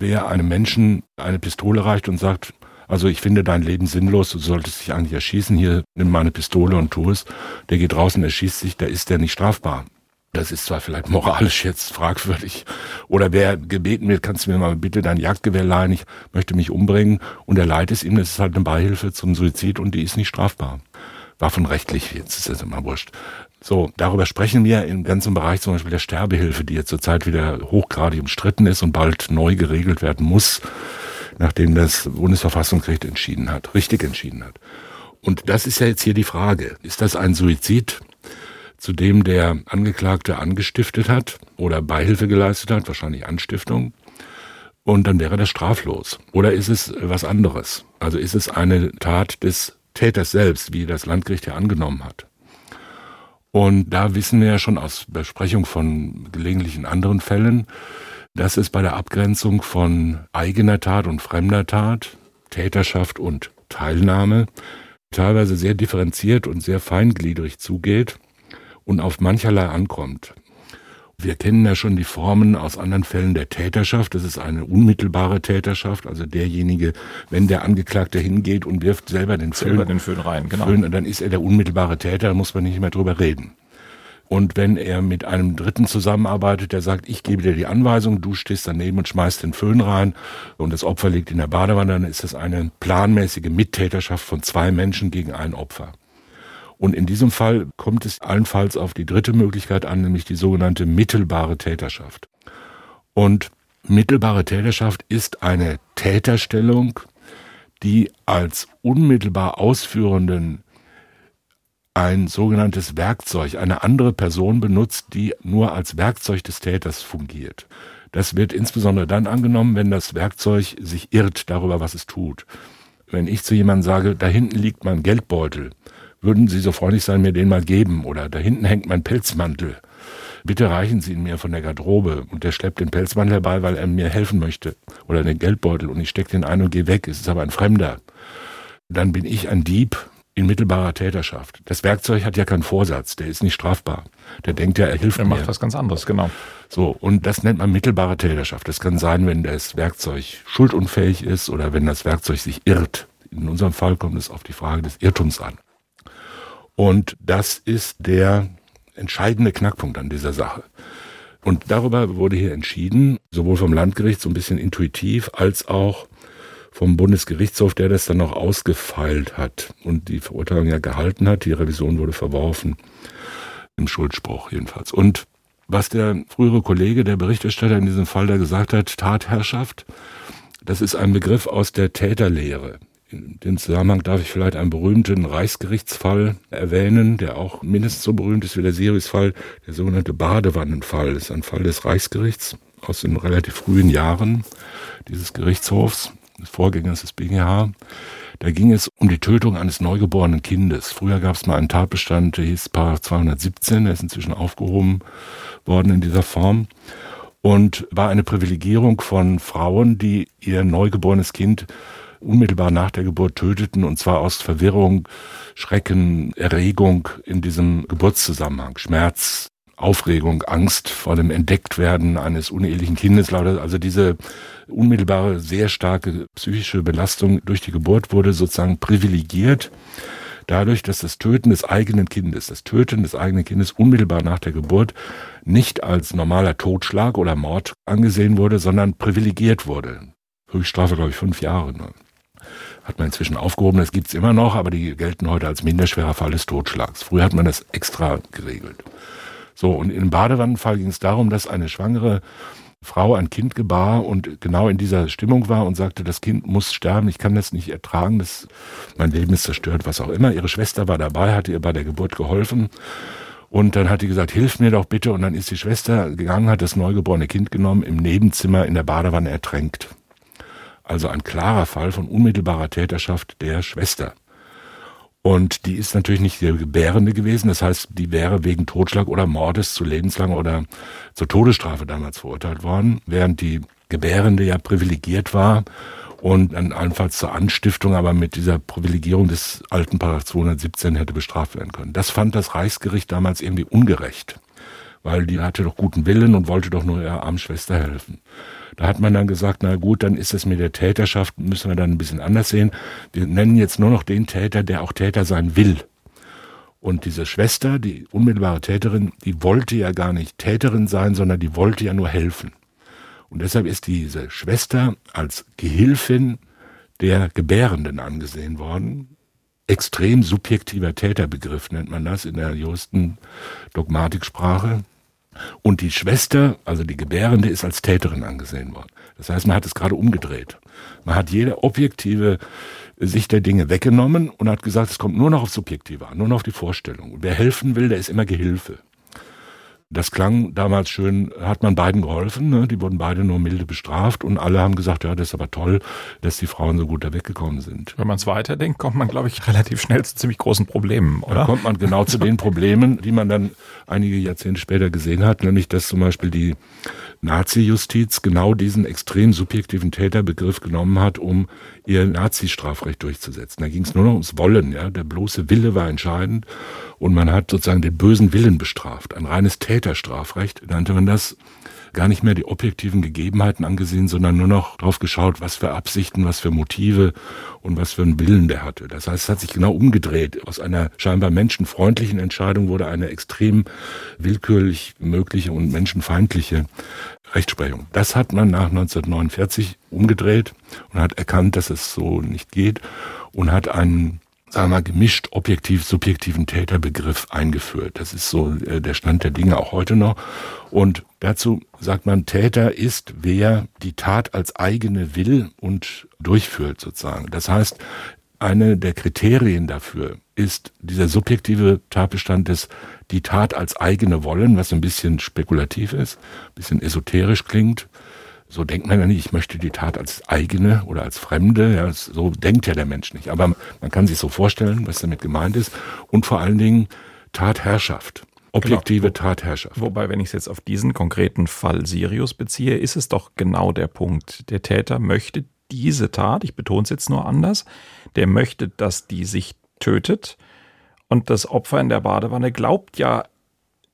Wer einem Menschen eine Pistole reicht und sagt, also ich finde dein Leben sinnlos, du solltest dich eigentlich erschießen, hier nimm mal eine Pistole und tu es, der geht draußen, erschießt sich, da ist der nicht strafbar. Das ist zwar vielleicht moralisch jetzt fragwürdig. Oder wer gebeten wird, kannst du mir mal bitte dein Jagdgewehr leihen, ich möchte mich umbringen. Und er leiht es ihm, das ist halt eine Beihilfe zum Suizid und die ist nicht strafbar. Waffenrechtlich, jetzt ist das immer wurscht. So, darüber sprechen wir im ganzen Bereich zum Beispiel der Sterbehilfe, die jetzt zurzeit wieder hochgradig umstritten ist und bald neu geregelt werden muss, nachdem das Bundesverfassungsgericht entschieden hat, richtig entschieden hat. Und das ist ja jetzt hier die Frage. Ist das ein Suizid? zu dem der Angeklagte angestiftet hat oder Beihilfe geleistet hat, wahrscheinlich Anstiftung. Und dann wäre das straflos. Oder ist es was anderes? Also ist es eine Tat des Täters selbst, wie das Landgericht ja angenommen hat. Und da wissen wir ja schon aus Besprechung von gelegentlichen anderen Fällen, dass es bei der Abgrenzung von eigener Tat und fremder Tat, Täterschaft und Teilnahme teilweise sehr differenziert und sehr feingliedrig zugeht und auf mancherlei ankommt. Wir kennen ja schon die Formen aus anderen Fällen der Täterschaft. Das ist eine unmittelbare Täterschaft, also derjenige, wenn der Angeklagte hingeht und wirft selber den Föhn, selber den Föhn rein, genau. Föhn, dann ist er der unmittelbare Täter, da muss man nicht mehr drüber reden. Und wenn er mit einem Dritten zusammenarbeitet, der sagt, ich gebe dir die Anweisung, du stehst daneben und schmeißt den Föhn rein und das Opfer liegt in der Badewanne, dann ist das eine planmäßige Mittäterschaft von zwei Menschen gegen ein Opfer. Und in diesem Fall kommt es allenfalls auf die dritte Möglichkeit an, nämlich die sogenannte mittelbare Täterschaft. Und mittelbare Täterschaft ist eine Täterstellung, die als unmittelbar Ausführenden ein sogenanntes Werkzeug, eine andere Person benutzt, die nur als Werkzeug des Täters fungiert. Das wird insbesondere dann angenommen, wenn das Werkzeug sich irrt darüber, was es tut. Wenn ich zu jemandem sage, da hinten liegt mein Geldbeutel, würden Sie so freundlich sein, mir den mal geben? Oder da hinten hängt mein Pelzmantel. Bitte reichen Sie ihn mir von der Garderobe. Und der schleppt den Pelzmantel herbei, weil er mir helfen möchte. Oder den Geldbeutel. Und ich stecke den ein und gehe weg. Es ist aber ein Fremder. Dann bin ich ein Dieb in mittelbarer Täterschaft. Das Werkzeug hat ja keinen Vorsatz. Der ist nicht strafbar. Der denkt ja, er hilft er mir. Er macht was ganz anderes, genau. So, und das nennt man mittelbare Täterschaft. Das kann sein, wenn das Werkzeug schuldunfähig ist oder wenn das Werkzeug sich irrt. In unserem Fall kommt es auf die Frage des Irrtums an. Und das ist der entscheidende Knackpunkt an dieser Sache. Und darüber wurde hier entschieden, sowohl vom Landgericht so ein bisschen intuitiv, als auch vom Bundesgerichtshof, der das dann noch ausgefeilt hat und die Verurteilung ja gehalten hat. Die Revision wurde verworfen, im Schuldspruch jedenfalls. Und was der frühere Kollege, der Berichterstatter in diesem Fall da gesagt hat, Tatherrschaft, das ist ein Begriff aus der Täterlehre. In dem Zusammenhang darf ich vielleicht einen berühmten Reichsgerichtsfall erwähnen, der auch mindestens so berühmt ist wie der Sirius-Fall, der sogenannte Badewannenfall. Das ist ein Fall des Reichsgerichts aus den relativ frühen Jahren dieses Gerichtshofs, Vorgängers des BGH. Da ging es um die Tötung eines neugeborenen Kindes. Früher gab es mal einen Tatbestand, der hieß Paar 217, der ist inzwischen aufgehoben worden in dieser Form und war eine Privilegierung von Frauen, die ihr neugeborenes Kind unmittelbar nach der Geburt töteten, und zwar aus Verwirrung, Schrecken, Erregung in diesem Geburtszusammenhang, Schmerz, Aufregung, Angst vor dem Entdecktwerden eines unehelichen Kindes. Also diese unmittelbare, sehr starke psychische Belastung durch die Geburt wurde sozusagen privilegiert dadurch, dass das Töten des eigenen Kindes, das Töten des eigenen Kindes unmittelbar nach der Geburt nicht als normaler Totschlag oder Mord angesehen wurde, sondern privilegiert wurde. Höchststrafe, glaube ich, fünf Jahre. Ne? hat man inzwischen aufgehoben, das gibt's immer noch, aber die gelten heute als minderschwerer Fall des Totschlags. Früher hat man das extra geregelt. So, und im Badewannenfall ging es darum, dass eine schwangere Frau ein Kind gebar und genau in dieser Stimmung war und sagte, das Kind muss sterben, ich kann das nicht ertragen, das, mein Leben ist zerstört, was auch immer. Ihre Schwester war dabei, hatte ihr bei der Geburt geholfen. Und dann hat die gesagt, hilf mir doch bitte. Und dann ist die Schwester gegangen, hat das neugeborene Kind genommen, im Nebenzimmer in der Badewanne ertränkt. Also ein klarer Fall von unmittelbarer Täterschaft der Schwester. Und die ist natürlich nicht der Gebärende gewesen. Das heißt, die wäre wegen Totschlag oder Mordes zu lebenslanger oder zur Todesstrafe damals verurteilt worden, während die Gebärende ja privilegiert war und dann allenfalls zur Anstiftung, aber mit dieser Privilegierung des alten Paragraph 217 hätte bestraft werden können. Das fand das Reichsgericht damals irgendwie ungerecht, weil die hatte doch guten Willen und wollte doch nur ihrer armen Schwester helfen. Da hat man dann gesagt, na gut, dann ist es mit der Täterschaft, müssen wir dann ein bisschen anders sehen. Wir nennen jetzt nur noch den Täter, der auch Täter sein will. Und diese Schwester, die unmittelbare Täterin, die wollte ja gar nicht Täterin sein, sondern die wollte ja nur helfen. Und deshalb ist diese Schwester als Gehilfin der Gebärenden angesehen worden. Extrem subjektiver Täterbegriff nennt man das in der juristen Dogmatiksprache. Und die Schwester, also die Gebärende, ist als Täterin angesehen worden. Das heißt, man hat es gerade umgedreht. Man hat jede objektive Sicht der Dinge weggenommen und hat gesagt, es kommt nur noch auf Subjektive an, nur noch auf die Vorstellung. Und wer helfen will, der ist immer Gehilfe. Das klang damals schön, hat man beiden geholfen, ne? die wurden beide nur milde bestraft und alle haben gesagt, ja, das ist aber toll, dass die Frauen so gut da weggekommen sind. Wenn man es weiterdenkt, kommt man, glaube ich, relativ schnell zu ziemlich großen Problemen, oder? Da kommt man genau zu den Problemen, die man dann einige Jahrzehnte später gesehen hat, nämlich dass zum Beispiel die Nazi-Justiz genau diesen extrem subjektiven Täterbegriff genommen hat, um ihr Nazi-Strafrecht durchzusetzen. Da ging es nur noch ums Wollen, ja. Der bloße Wille war entscheidend und man hat sozusagen den bösen Willen bestraft. Ein reines Täterstrafrecht nannte man das gar nicht mehr die objektiven Gegebenheiten angesehen, sondern nur noch drauf geschaut, was für Absichten, was für Motive und was für einen Willen der hatte. Das heißt, es hat sich genau umgedreht. Aus einer scheinbar menschenfreundlichen Entscheidung wurde eine extrem willkürlich mögliche und menschenfeindliche Rechtsprechung. Das hat man nach 1949 umgedreht und hat erkannt, dass es so nicht geht und hat einen sagen wir mal, gemischt objektiv-subjektiven Täterbegriff eingeführt. Das ist so äh, der Stand der Dinge auch heute noch. Und dazu sagt man, Täter ist, wer die Tat als eigene will und durchführt sozusagen. Das heißt, eine der Kriterien dafür ist dieser subjektive Tatbestand des die Tat als eigene wollen, was ein bisschen spekulativ ist, ein bisschen esoterisch klingt. So denkt man ja nicht, ich möchte die Tat als eigene oder als Fremde. Ja, so denkt ja der Mensch nicht. Aber man kann sich so vorstellen, was damit gemeint ist. Und vor allen Dingen Tatherrschaft. Objektive genau. Tatherrschaft. Wobei, wenn ich es jetzt auf diesen konkreten Fall Sirius beziehe, ist es doch genau der Punkt. Der Täter möchte diese Tat, ich betone es jetzt nur anders, der möchte, dass die sich tötet. Und das Opfer in der Badewanne glaubt ja,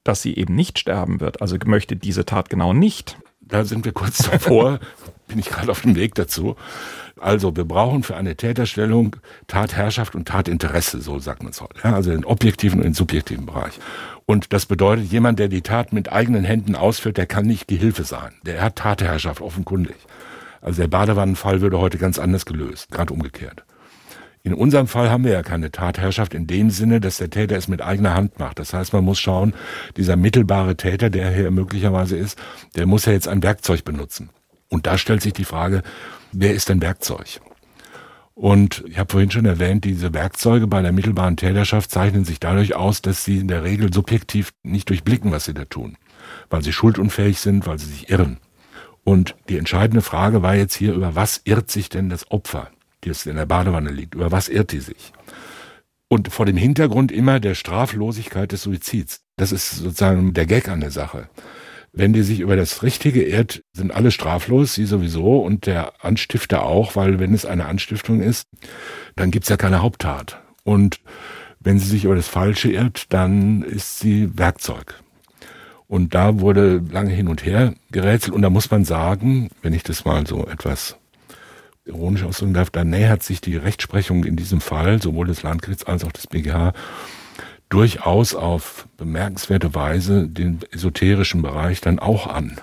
dass sie eben nicht sterben wird. Also möchte diese Tat genau nicht da sind wir kurz davor, bin ich gerade auf dem Weg dazu. Also wir brauchen für eine Täterstellung Tatherrschaft und Tatinteresse, so sagt man es heute. Ja, also den objektiven und den subjektiven Bereich. Und das bedeutet, jemand, der die Tat mit eigenen Händen ausführt, der kann nicht Gehilfe sein. Der hat Tatherrschaft offenkundig. Also der Badewannenfall würde heute ganz anders gelöst, gerade umgekehrt. In unserem Fall haben wir ja keine Tatherrschaft in dem Sinne, dass der Täter es mit eigener Hand macht. Das heißt, man muss schauen, dieser mittelbare Täter, der hier möglicherweise ist, der muss ja jetzt ein Werkzeug benutzen. Und da stellt sich die Frage, wer ist denn Werkzeug? Und ich habe vorhin schon erwähnt, diese Werkzeuge bei der mittelbaren Täterschaft zeichnen sich dadurch aus, dass sie in der Regel subjektiv nicht durchblicken, was sie da tun. Weil sie schuldunfähig sind, weil sie sich irren. Und die entscheidende Frage war jetzt hier, über was irrt sich denn das Opfer? die jetzt in der Badewanne liegt. Über was irrt die sich? Und vor dem Hintergrund immer der Straflosigkeit des Suizids. Das ist sozusagen der Gag an der Sache. Wenn die sich über das Richtige irrt, sind alle straflos, sie sowieso und der Anstifter auch, weil wenn es eine Anstiftung ist, dann gibt's ja keine Haupttat. Und wenn sie sich über das Falsche irrt, dann ist sie Werkzeug. Und da wurde lange hin und her gerätselt und da muss man sagen, wenn ich das mal so etwas ironisch ausdrücken darf, da nähert sich die Rechtsprechung in diesem Fall, sowohl des Landgerichts als auch des BGH, durchaus auf bemerkenswerte Weise den esoterischen Bereich dann auch an.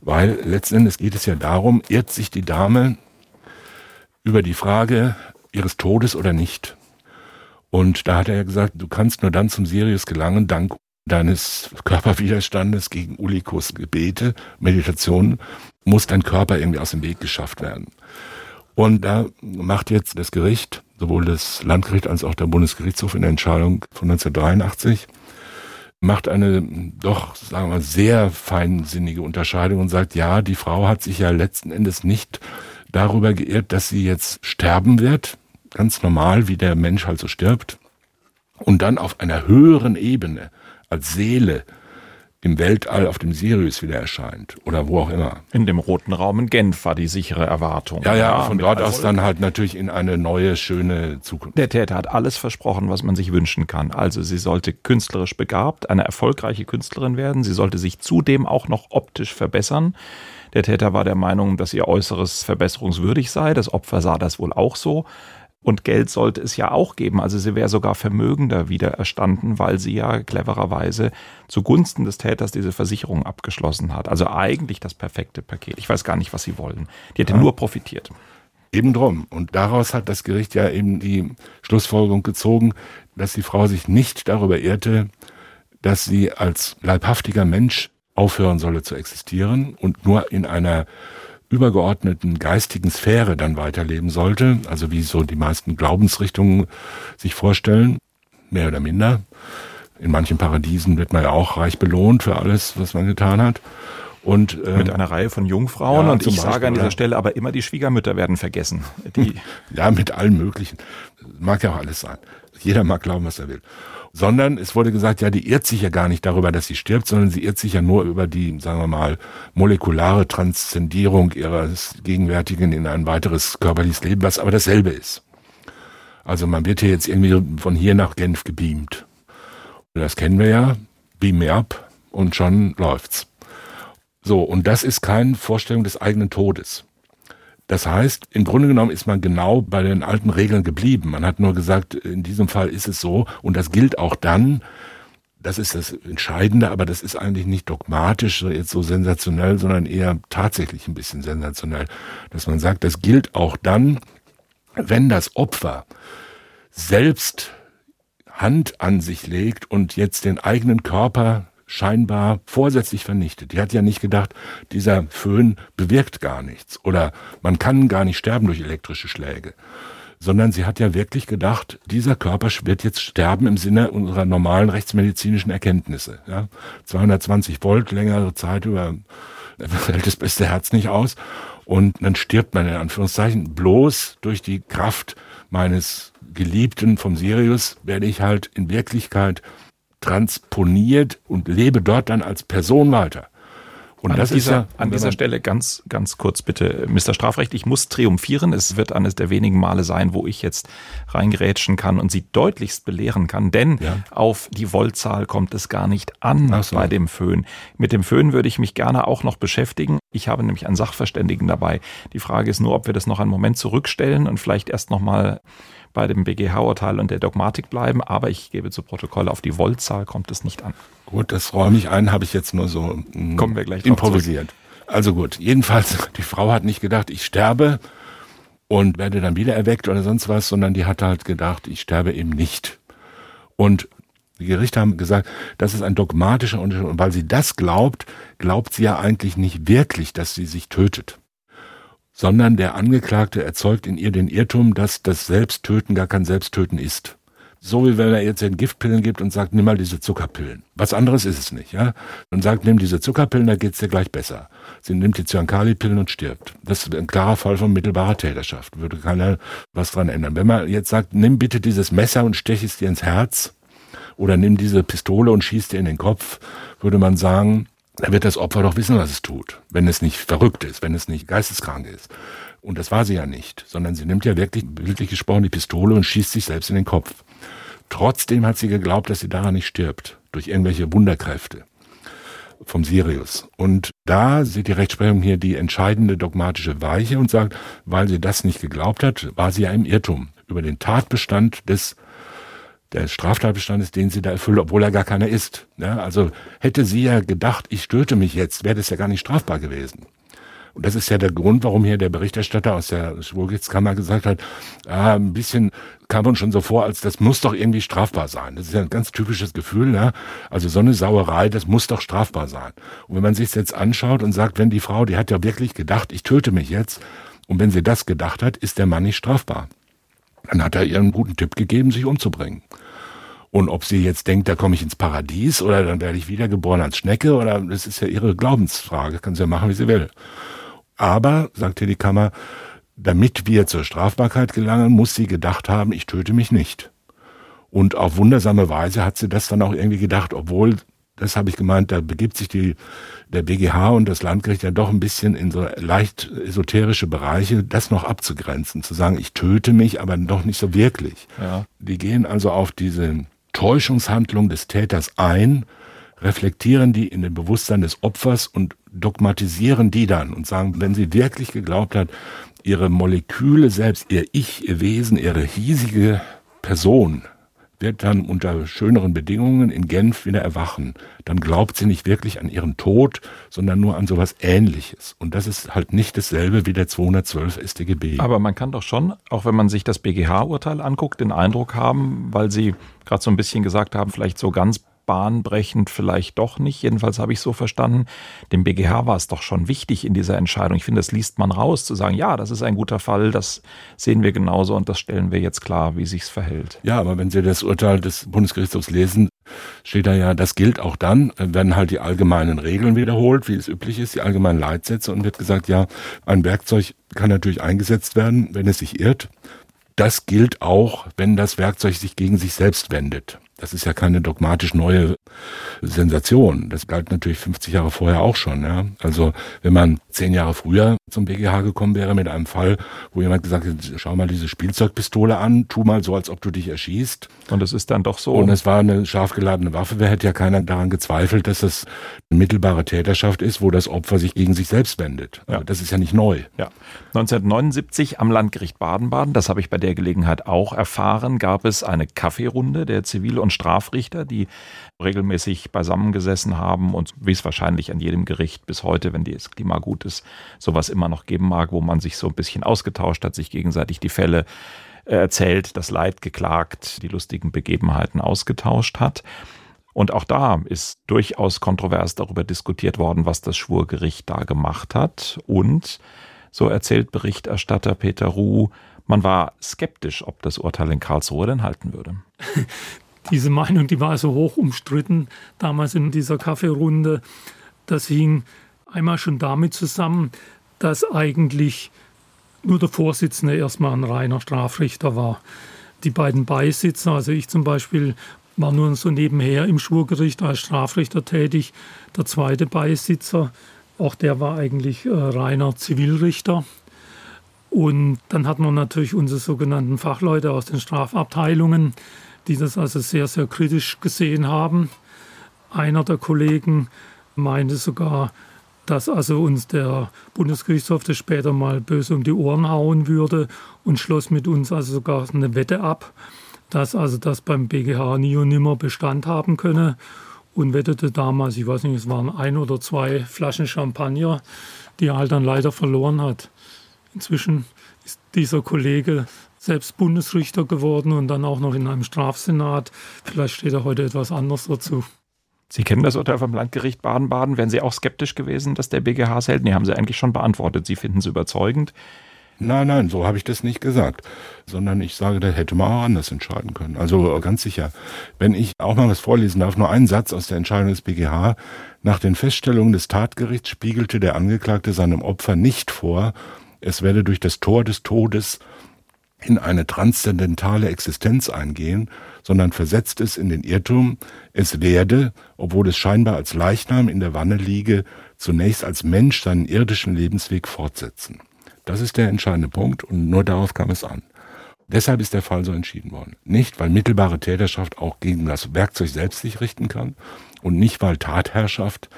Weil letzten Endes geht es ja darum, irrt sich die Dame über die Frage ihres Todes oder nicht. Und da hat er ja gesagt, du kannst nur dann zum Sirius gelangen, dank deines Körperwiderstandes gegen Ulikus Gebete, Meditationen, muss dein Körper irgendwie aus dem Weg geschafft werden. Und da macht jetzt das Gericht, sowohl das Landgericht als auch der Bundesgerichtshof in der Entscheidung von 1983, macht eine doch, sagen wir mal, sehr feinsinnige Unterscheidung und sagt, ja, die Frau hat sich ja letzten Endes nicht darüber geirrt, dass sie jetzt sterben wird, ganz normal, wie der Mensch halt so stirbt, und dann auf einer höheren Ebene als Seele im Weltall auf dem Sirius wieder erscheint oder wo auch immer. In dem roten Raum in Genf war die sichere Erwartung. Ja, ja, von dort aus dann halt natürlich in eine neue, schöne Zukunft. Der Täter hat alles versprochen, was man sich wünschen kann. Also sie sollte künstlerisch begabt, eine erfolgreiche Künstlerin werden. Sie sollte sich zudem auch noch optisch verbessern. Der Täter war der Meinung, dass ihr Äußeres verbesserungswürdig sei. Das Opfer sah das wohl auch so. Und Geld sollte es ja auch geben. Also sie wäre sogar vermögender wieder erstanden, weil sie ja clevererweise zugunsten des Täters diese Versicherung abgeschlossen hat. Also eigentlich das perfekte Paket. Ich weiß gar nicht, was sie wollen. Die hätte ja. nur profitiert. Eben drum. Und daraus hat das Gericht ja eben die Schlussfolgerung gezogen, dass die Frau sich nicht darüber irrte, dass sie als leibhaftiger Mensch aufhören solle zu existieren und nur in einer übergeordneten geistigen Sphäre dann weiterleben sollte, also wie so die meisten Glaubensrichtungen sich vorstellen, mehr oder minder. In manchen Paradiesen wird man ja auch reich belohnt für alles, was man getan hat. Und, ähm, Mit einer Reihe von Jungfrauen ja, und ich Beispiel, sage an dieser Stelle aber immer, die Schwiegermütter werden vergessen. Die ja, mit allen möglichen. Mag ja auch alles sein. Jeder mag glauben, was er will sondern es wurde gesagt, ja, die irrt sich ja gar nicht darüber, dass sie stirbt, sondern sie irrt sich ja nur über die, sagen wir mal, molekulare Transzendierung ihres Gegenwärtigen in ein weiteres körperliches Leben, was aber dasselbe ist. Also man wird hier jetzt irgendwie von hier nach Genf gebeamt. Das kennen wir ja. Beam me up und schon läuft's. So, und das ist keine Vorstellung des eigenen Todes. Das heißt, im Grunde genommen ist man genau bei den alten Regeln geblieben. Man hat nur gesagt, in diesem Fall ist es so und das gilt auch dann, das ist das Entscheidende, aber das ist eigentlich nicht dogmatisch, jetzt so sensationell, sondern eher tatsächlich ein bisschen sensationell, dass man sagt, das gilt auch dann, wenn das Opfer selbst Hand an sich legt und jetzt den eigenen Körper scheinbar vorsätzlich vernichtet. Die hat ja nicht gedacht, dieser Föhn bewirkt gar nichts oder man kann gar nicht sterben durch elektrische Schläge, sondern sie hat ja wirklich gedacht, dieser Körper wird jetzt sterben im Sinne unserer normalen rechtsmedizinischen Erkenntnisse. Ja? 220 Volt, längere Zeit über fällt das beste Herz nicht aus und dann stirbt man in Anführungszeichen bloß durch die Kraft meines Geliebten vom Sirius werde ich halt in Wirklichkeit transponiert und lebe dort dann als Person weiter. Und an das dieser, ist ja, an dieser Stelle ganz, ganz kurz bitte, Mr. Strafrecht, ich muss triumphieren. Es wird eines der wenigen Male sein, wo ich jetzt reingerätschen kann und Sie deutlichst belehren kann, denn ja. auf die Voltzahl kommt es gar nicht an so. bei dem Föhn. Mit dem Föhn würde ich mich gerne auch noch beschäftigen. Ich habe nämlich einen Sachverständigen dabei. Die Frage ist nur, ob wir das noch einen Moment zurückstellen und vielleicht erst noch mal bei dem BGH-Urteil und der Dogmatik bleiben, aber ich gebe zu Protokoll, auf die Voltzahl kommt es nicht an. Gut, das räume ich ein, habe ich jetzt nur so mh, hm, Kommen wir gleich improvisiert. Also gut, jedenfalls, die Frau hat nicht gedacht, ich sterbe und werde dann wieder erweckt oder sonst was, sondern die hat halt gedacht, ich sterbe eben nicht. Und die Gerichte haben gesagt, das ist ein dogmatischer Unterschied. Und weil sie das glaubt, glaubt sie ja eigentlich nicht wirklich, dass sie sich tötet sondern der Angeklagte erzeugt in ihr den Irrtum, dass das Selbsttöten gar kein Selbsttöten ist. So wie wenn er jetzt den Giftpillen gibt und sagt, nimm mal diese Zuckerpillen. Was anderes ist es nicht, ja? Und sagt, nimm diese Zuckerpillen, da geht's dir gleich besser. Sie nimmt die Zyankali-Pillen und stirbt. Das ist ein klarer Fall von mittelbarer Täterschaft. Würde keiner was dran ändern. Wenn man jetzt sagt, nimm bitte dieses Messer und stech es dir ins Herz, oder nimm diese Pistole und schieß dir in den Kopf, würde man sagen, da wird das Opfer doch wissen, was es tut, wenn es nicht verrückt ist, wenn es nicht geisteskrank ist. Und das war sie ja nicht, sondern sie nimmt ja wirklich, wirklich gesprochen, die Pistole und schießt sich selbst in den Kopf. Trotzdem hat sie geglaubt, dass sie daran nicht stirbt, durch irgendwelche Wunderkräfte vom Sirius. Und da sieht die Rechtsprechung hier die entscheidende dogmatische Weiche und sagt, weil sie das nicht geglaubt hat, war sie ja im Irrtum über den Tatbestand des der Straftatbestand ist, den sie da erfüllt, obwohl er gar keiner ist. Ja, also hätte sie ja gedacht, ich töte mich jetzt, wäre das ja gar nicht strafbar gewesen. Und das ist ja der Grund, warum hier der Berichterstatter aus der Schwurgerichtskammer gesagt hat, ah, ein bisschen kam uns schon so vor, als das muss doch irgendwie strafbar sein. Das ist ja ein ganz typisches Gefühl. Ja? Also so eine Sauerei, das muss doch strafbar sein. Und wenn man sich jetzt anschaut und sagt, wenn die Frau, die hat ja wirklich gedacht, ich töte mich jetzt, und wenn sie das gedacht hat, ist der Mann nicht strafbar. Dann hat er ihr einen guten Tipp gegeben, sich umzubringen. Und ob sie jetzt denkt, da komme ich ins Paradies oder dann werde ich wiedergeboren als Schnecke oder das ist ja ihre Glaubensfrage, kann sie ja machen, wie sie will. Aber, sagte die Kammer, damit wir zur Strafbarkeit gelangen, muss sie gedacht haben, ich töte mich nicht. Und auf wundersame Weise hat sie das dann auch irgendwie gedacht, obwohl das habe ich gemeint, da begibt sich die, der BGH und das Landgericht ja doch ein bisschen in so leicht esoterische Bereiche, das noch abzugrenzen, zu sagen, ich töte mich, aber doch nicht so wirklich. Ja. Die gehen also auf diese Täuschungshandlung des Täters ein, reflektieren die in dem Bewusstsein des Opfers und dogmatisieren die dann und sagen, wenn sie wirklich geglaubt hat, ihre Moleküle selbst, ihr Ich, ihr Wesen, ihre hiesige Person wird dann unter schöneren Bedingungen in Genf wieder erwachen. Dann glaubt sie nicht wirklich an ihren Tod, sondern nur an sowas Ähnliches. Und das ist halt nicht dasselbe wie der 212 StGB. Aber man kann doch schon, auch wenn man sich das BGH-Urteil anguckt, den Eindruck haben, weil Sie gerade so ein bisschen gesagt haben, vielleicht so ganz bahnbrechend vielleicht doch nicht. Jedenfalls habe ich so verstanden, dem BGH war es doch schon wichtig in dieser Entscheidung. Ich finde, das liest man raus, zu sagen, ja, das ist ein guter Fall, das sehen wir genauso und das stellen wir jetzt klar, wie sich's verhält. Ja, aber wenn Sie das Urteil des Bundesgerichtshofs lesen, steht da ja, das gilt auch dann, werden halt die allgemeinen Regeln wiederholt, wie es üblich ist, die allgemeinen Leitsätze und wird gesagt, ja, ein Werkzeug kann natürlich eingesetzt werden, wenn es sich irrt. Das gilt auch, wenn das Werkzeug sich gegen sich selbst wendet. Das ist ja keine dogmatisch neue Sensation. Das galt natürlich 50 Jahre vorher auch schon. Ja? Also wenn man zehn Jahre früher zum BGH gekommen wäre mit einem Fall, wo jemand gesagt hat, schau mal diese Spielzeugpistole an, tu mal so, als ob du dich erschießt. Und es ist dann doch so. Und es war eine scharf geladene Waffe. Wer hätte ja keiner daran gezweifelt, dass das eine mittelbare Täterschaft ist, wo das Opfer sich gegen sich selbst wendet. Also Das ist ja nicht neu. Ja. 1979 am Landgericht Baden-Baden, das habe ich bei der Gelegenheit auch erfahren, gab es eine Kaffeerunde der Zivil- und Strafrichter, die regelmäßig beisammengesessen haben und wie es wahrscheinlich an jedem Gericht bis heute, wenn das Klima gut ist, sowas immer noch geben mag, wo man sich so ein bisschen ausgetauscht hat, sich gegenseitig die Fälle äh, erzählt, das Leid geklagt, die lustigen Begebenheiten ausgetauscht hat. Und auch da ist durchaus kontrovers darüber diskutiert worden, was das Schwurgericht da gemacht hat. Und, so erzählt Berichterstatter Peter Ruh, man war skeptisch, ob das Urteil in Karlsruhe denn halten würde. Diese Meinung, die war so hoch umstritten damals in dieser Kaffeerunde. Das hing einmal schon damit zusammen, dass eigentlich nur der Vorsitzende erstmal ein reiner Strafrichter war. Die beiden Beisitzer, also ich zum Beispiel, war nur so nebenher im Schwurgericht als Strafrichter tätig. Der zweite Beisitzer, auch der war eigentlich äh, reiner Zivilrichter. Und dann hat man natürlich unsere sogenannten Fachleute aus den Strafabteilungen, die das also sehr, sehr kritisch gesehen haben. Einer der Kollegen meinte sogar, dass also uns der Bundesgerichtshof das später mal böse um die Ohren hauen würde und schloss mit uns also sogar eine Wette ab, dass also das beim BGH nie und nimmer Bestand haben könne und wettete damals, ich weiß nicht, es waren ein oder zwei Flaschen Champagner, die er halt dann leider verloren hat. Inzwischen ist dieser Kollege selbst Bundesrichter geworden und dann auch noch in einem Strafsenat. Vielleicht steht er heute etwas anders dazu. Sie kennen das Urteil vom Landgericht Baden-Baden. Wären Sie auch skeptisch gewesen, dass der BGH es hält? Nee, haben Sie eigentlich schon beantwortet. Sie finden es überzeugend. Nein, nein, so habe ich das nicht gesagt, sondern ich sage, da hätte man auch anders entscheiden können. Also ganz sicher. Wenn ich auch mal was vorlesen darf, nur einen Satz aus der Entscheidung des BGH. Nach den Feststellungen des Tatgerichts spiegelte der Angeklagte seinem Opfer nicht vor, es werde durch das Tor des Todes in eine transzendentale Existenz eingehen, sondern versetzt es in den Irrtum, es werde, obwohl es scheinbar als Leichnam in der Wanne liege, zunächst als Mensch seinen irdischen Lebensweg fortsetzen. Das ist der entscheidende Punkt und nur darauf kam es an. Deshalb ist der Fall so entschieden worden. Nicht, weil mittelbare Täterschaft auch gegen das Werkzeug selbst sich richten kann und nicht, weil Tatherrschaft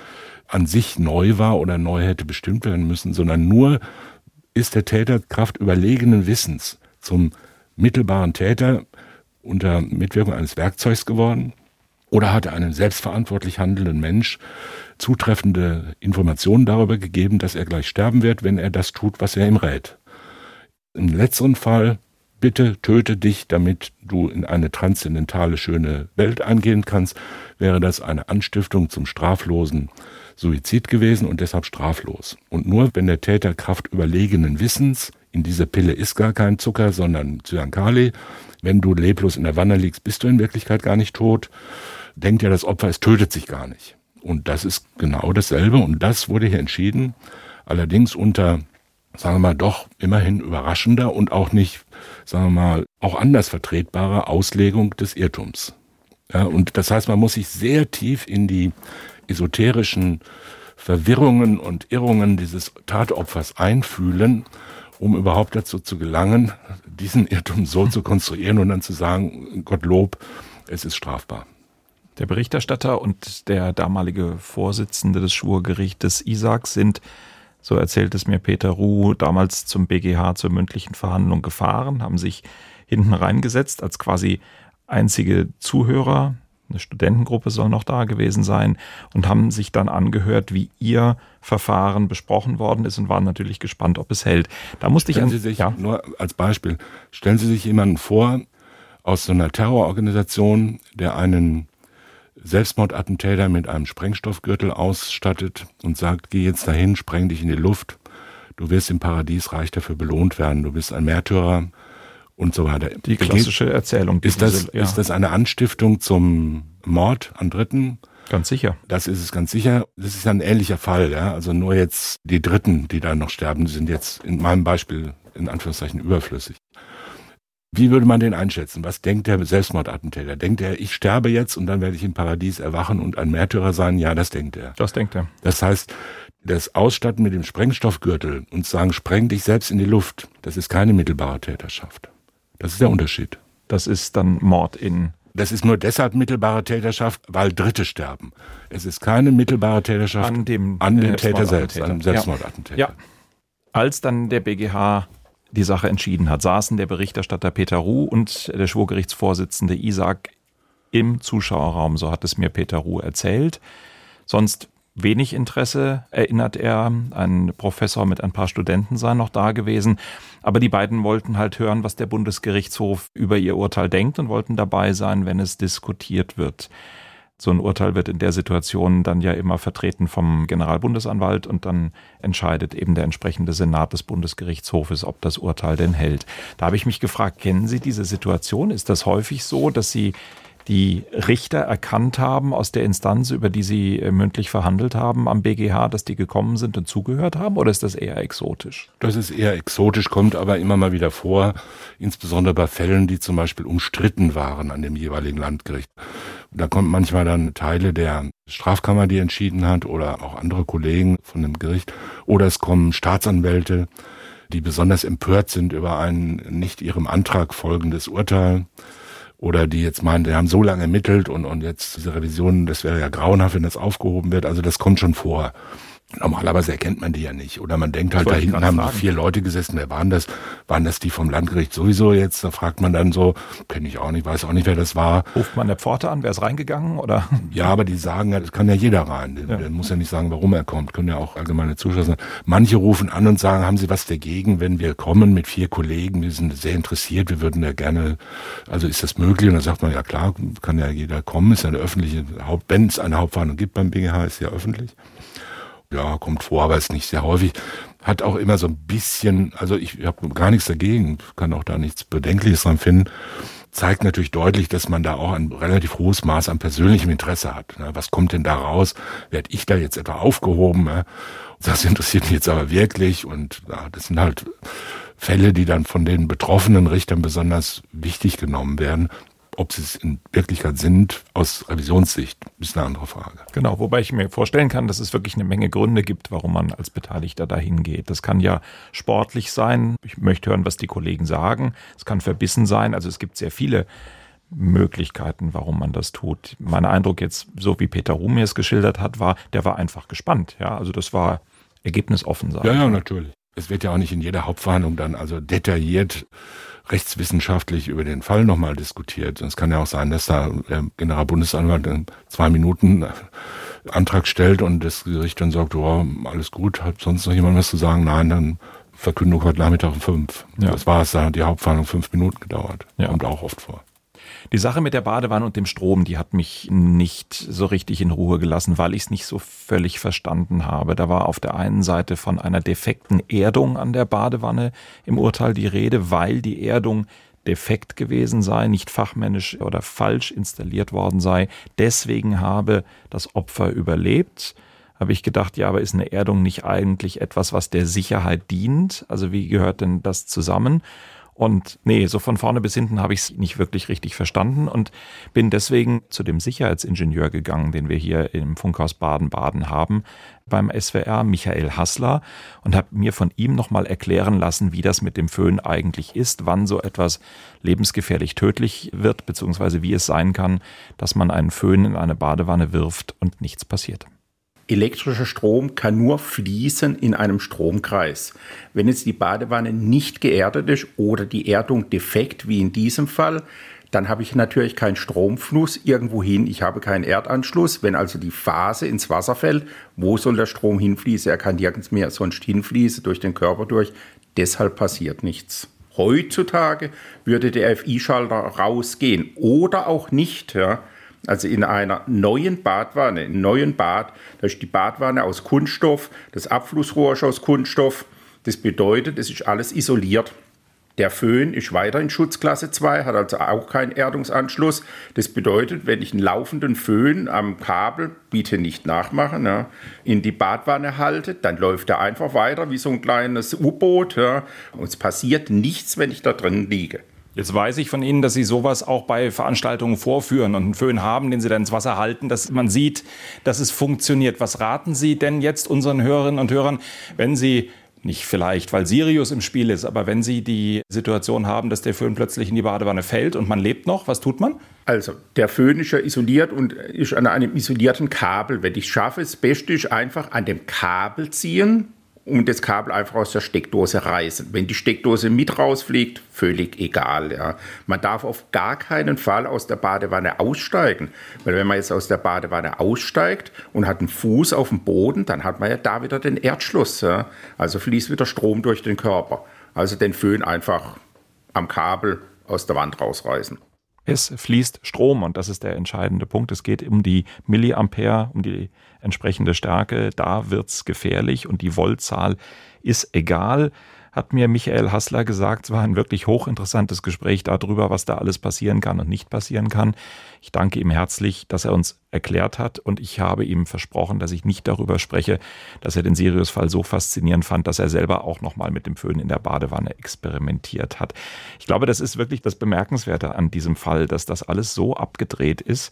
an sich neu war oder neu hätte bestimmt werden müssen, sondern nur ist der Täter Kraft überlegenen Wissens zum mittelbaren Täter unter Mitwirkung eines Werkzeugs geworden? Oder hat er einem selbstverantwortlich handelnden Mensch zutreffende Informationen darüber gegeben, dass er gleich sterben wird, wenn er das tut, was er ihm rät? Im letzteren Fall, bitte töte dich, damit du in eine transzendentale, schöne Welt eingehen kannst, wäre das eine Anstiftung zum straflosen Suizid gewesen und deshalb straflos. Und nur wenn der Täter Kraft überlegenen Wissens in dieser Pille ist gar kein Zucker, sondern Zyankali. Wenn du leblos in der Wanne liegst, bist du in Wirklichkeit gar nicht tot. Denkt ja das Opfer, es tötet sich gar nicht. Und das ist genau dasselbe. Und das wurde hier entschieden. Allerdings unter, sagen wir mal, doch immerhin überraschender und auch nicht, sagen wir mal, auch anders vertretbarer Auslegung des Irrtums. Ja, und das heißt, man muss sich sehr tief in die esoterischen Verwirrungen und Irrungen dieses Tatopfers einfühlen, um überhaupt dazu zu gelangen, diesen Irrtum so zu konstruieren und dann zu sagen, Gottlob, es ist strafbar. Der Berichterstatter und der damalige Vorsitzende des Schwurgerichtes Isaac sind, so erzählt es mir Peter Ruh, damals zum BGH zur mündlichen Verhandlung gefahren, haben sich hinten reingesetzt als quasi einzige Zuhörer eine Studentengruppe soll noch da gewesen sein und haben sich dann angehört, wie ihr Verfahren besprochen worden ist und waren natürlich gespannt, ob es hält. Da musste stellen ich an, Sie sich ja? nur als Beispiel stellen Sie sich jemanden vor aus so einer Terrororganisation, der einen Selbstmordattentäter mit einem Sprengstoffgürtel ausstattet und sagt, geh jetzt dahin, spreng dich in die Luft, du wirst im Paradies reich dafür belohnt werden, du bist ein Märtyrer, und so weiter. Die klassische Erzählung. Ist das, diese, ja. ist das eine Anstiftung zum Mord an Dritten? Ganz sicher. Das ist es ganz sicher. Das ist ein ähnlicher Fall, ja. Also nur jetzt die Dritten, die da noch sterben, sind jetzt in meinem Beispiel in Anführungszeichen überflüssig. Wie würde man den einschätzen? Was denkt der Selbstmordattentäter? Denkt er, ich sterbe jetzt und dann werde ich im Paradies erwachen und ein Märtyrer sein? Ja, das denkt er. Das denkt er. Das heißt, das Ausstatten mit dem Sprengstoffgürtel und sagen, spreng dich selbst in die Luft, das ist keine mittelbare Täterschaft. Das ist der Unterschied. Das ist dann Mord in. Das ist nur deshalb mittelbare Täterschaft, weil Dritte sterben. Es ist keine mittelbare Täterschaft an dem, an dem Täter selbst, an dem Selbstmordattentäter. Ja. ja. Als dann der BGH die Sache entschieden hat, saßen der Berichterstatter Peter Ruh und der Schwurgerichtsvorsitzende Isaac im Zuschauerraum, so hat es mir Peter Ruh erzählt. Sonst wenig Interesse, erinnert er. Ein Professor mit ein paar Studenten sei noch da gewesen. Aber die beiden wollten halt hören, was der Bundesgerichtshof über ihr Urteil denkt und wollten dabei sein, wenn es diskutiert wird. So ein Urteil wird in der Situation dann ja immer vertreten vom Generalbundesanwalt und dann entscheidet eben der entsprechende Senat des Bundesgerichtshofes, ob das Urteil denn hält. Da habe ich mich gefragt, kennen Sie diese Situation? Ist das häufig so, dass Sie die Richter erkannt haben aus der Instanz, über die sie äh, mündlich verhandelt haben am BGH, dass die gekommen sind und zugehört haben? Oder ist das eher exotisch? Das ist eher exotisch, kommt aber immer mal wieder vor, insbesondere bei Fällen, die zum Beispiel umstritten waren an dem jeweiligen Landgericht. Da kommt manchmal dann Teile der Strafkammer, die entschieden hat, oder auch andere Kollegen von dem Gericht, oder es kommen Staatsanwälte, die besonders empört sind über ein nicht ihrem Antrag folgendes Urteil oder die jetzt meinen, die haben so lange ermittelt und, und jetzt diese Revision, das wäre ja grauenhaft, wenn das aufgehoben wird. Also das kommt schon vor. Normalerweise erkennt man die ja nicht. Oder man denkt halt, da hinten haben fragen. vier Leute gesessen. Wer waren das? Waren das die vom Landgericht sowieso jetzt? Da fragt man dann so, kenne ich auch nicht, weiß auch nicht, wer das war. Ruft man der Pforte an, wer ist reingegangen? oder? Ja, aber die sagen ja, das kann ja jeder rein. Der, ja. der muss ja nicht sagen, warum er kommt. Können ja auch allgemeine Zuschauer sein. Manche rufen an und sagen, haben Sie was dagegen, wenn wir kommen mit vier Kollegen? Wir sind sehr interessiert, wir würden da gerne, also ist das möglich? Und dann sagt man, ja klar, kann ja jeder kommen. Ist ja eine öffentliche Haupt, wenn es eine Hauptverhandlung gibt beim BGH, ist ja öffentlich ja, kommt vor, aber ist nicht sehr häufig. Hat auch immer so ein bisschen, also ich habe gar nichts dagegen, kann auch da nichts Bedenkliches dran finden. Zeigt natürlich deutlich, dass man da auch ein relativ hohes Maß an persönlichem Interesse hat. Ne? Was kommt denn da raus? Werd ich da jetzt etwa aufgehoben? Ne? Das interessiert mich jetzt aber wirklich und das sind halt Fälle, die dann von den betroffenen Richtern besonders wichtig genommen werden. Ob sie es in Wirklichkeit sind, aus Revisionssicht, ist eine andere Frage. Genau, wobei ich mir vorstellen kann, dass es wirklich eine Menge Gründe gibt, warum man als Beteiligter dahin geht. Das kann ja sportlich sein. Ich möchte hören, was die Kollegen sagen. Es kann verbissen sein. Also es gibt sehr viele Möglichkeiten, warum man das tut. Mein Eindruck jetzt, so wie Peter Ruhm mir es geschildert hat, war, der war einfach gespannt. Ja, also das war ergebnisoffen. Ja, ja, natürlich. Es wird ja auch nicht in jeder Hauptverhandlung dann also detailliert rechtswissenschaftlich über den Fall nochmal diskutiert. Es kann ja auch sein, dass da der Generalbundesanwalt in zwei Minuten Antrag stellt und das Gericht dann sagt, oh, alles gut, hat sonst noch jemand was zu sagen? Nein, dann Verkündung heute Nachmittag um fünf. Ja. Das war es, da hat die Hauptverhandlung fünf Minuten gedauert. Ja. Kommt auch oft vor. Die Sache mit der Badewanne und dem Strom, die hat mich nicht so richtig in Ruhe gelassen, weil ich es nicht so völlig verstanden habe. Da war auf der einen Seite von einer defekten Erdung an der Badewanne im Urteil die Rede, weil die Erdung defekt gewesen sei, nicht fachmännisch oder falsch installiert worden sei. Deswegen habe das Opfer überlebt. Habe ich gedacht, ja, aber ist eine Erdung nicht eigentlich etwas, was der Sicherheit dient? Also wie gehört denn das zusammen? Und nee, so von vorne bis hinten habe ich es nicht wirklich richtig verstanden und bin deswegen zu dem Sicherheitsingenieur gegangen, den wir hier im Funkhaus Baden-Baden haben, beim SWR, Michael Hassler, und habe mir von ihm nochmal erklären lassen, wie das mit dem Föhn eigentlich ist, wann so etwas lebensgefährlich tödlich wird, beziehungsweise wie es sein kann, dass man einen Föhn in eine Badewanne wirft und nichts passiert. Elektrischer Strom kann nur fließen in einem Stromkreis. Wenn jetzt die Badewanne nicht geerdet ist oder die Erdung defekt, wie in diesem Fall, dann habe ich natürlich keinen Stromfluss irgendwo hin. Ich habe keinen Erdanschluss. Wenn also die Phase ins Wasser fällt, wo soll der Strom hinfließen? Er kann nirgends mehr sonst hinfließen durch den Körper durch. Deshalb passiert nichts. Heutzutage würde der FI-Schalter rausgehen oder auch nicht. Ja. Also in einer neuen Badwanne, im neuen Bad, da ist die Badwanne aus Kunststoff, das Abflussrohr ist aus Kunststoff. Das bedeutet, es ist alles isoliert. Der Föhn ist weiter in Schutzklasse 2, hat also auch keinen Erdungsanschluss. Das bedeutet, wenn ich einen laufenden Föhn am Kabel, bitte nicht nachmachen, ja, in die Badwanne halte, dann läuft er einfach weiter wie so ein kleines U-Boot. Ja, und es passiert nichts, wenn ich da drin liege. Jetzt weiß ich von Ihnen, dass Sie sowas auch bei Veranstaltungen vorführen und einen Föhn haben, den Sie dann ins Wasser halten, dass man sieht, dass es funktioniert. Was raten Sie denn jetzt unseren Hörerinnen und Hörern, wenn Sie nicht vielleicht, weil Sirius im Spiel ist, aber wenn Sie die Situation haben, dass der Föhn plötzlich in die Badewanne fällt und man lebt noch, was tut man? Also, der Föhn ist ja isoliert und ist an einem isolierten Kabel. Wenn ich es schaffe, das Beste ist einfach an dem Kabel ziehen, und das Kabel einfach aus der Steckdose reißen. Wenn die Steckdose mit rausfliegt, völlig egal. Ja. Man darf auf gar keinen Fall aus der Badewanne aussteigen, weil wenn man jetzt aus der Badewanne aussteigt und hat einen Fuß auf dem Boden, dann hat man ja da wieder den Erdschluss. Ja. Also fließt wieder Strom durch den Körper. Also den Föhn einfach am Kabel aus der Wand rausreißen. Es fließt Strom und das ist der entscheidende Punkt. Es geht um die Milliampere, um die entsprechende Stärke. Da wird's gefährlich und die Voltzahl ist egal hat mir Michael Hassler gesagt. Es war ein wirklich hochinteressantes Gespräch darüber, was da alles passieren kann und nicht passieren kann. Ich danke ihm herzlich, dass er uns erklärt hat und ich habe ihm versprochen, dass ich nicht darüber spreche, dass er den Sirius-Fall so faszinierend fand, dass er selber auch nochmal mit dem Föhn in der Badewanne experimentiert hat. Ich glaube, das ist wirklich das Bemerkenswerte an diesem Fall, dass das alles so abgedreht ist,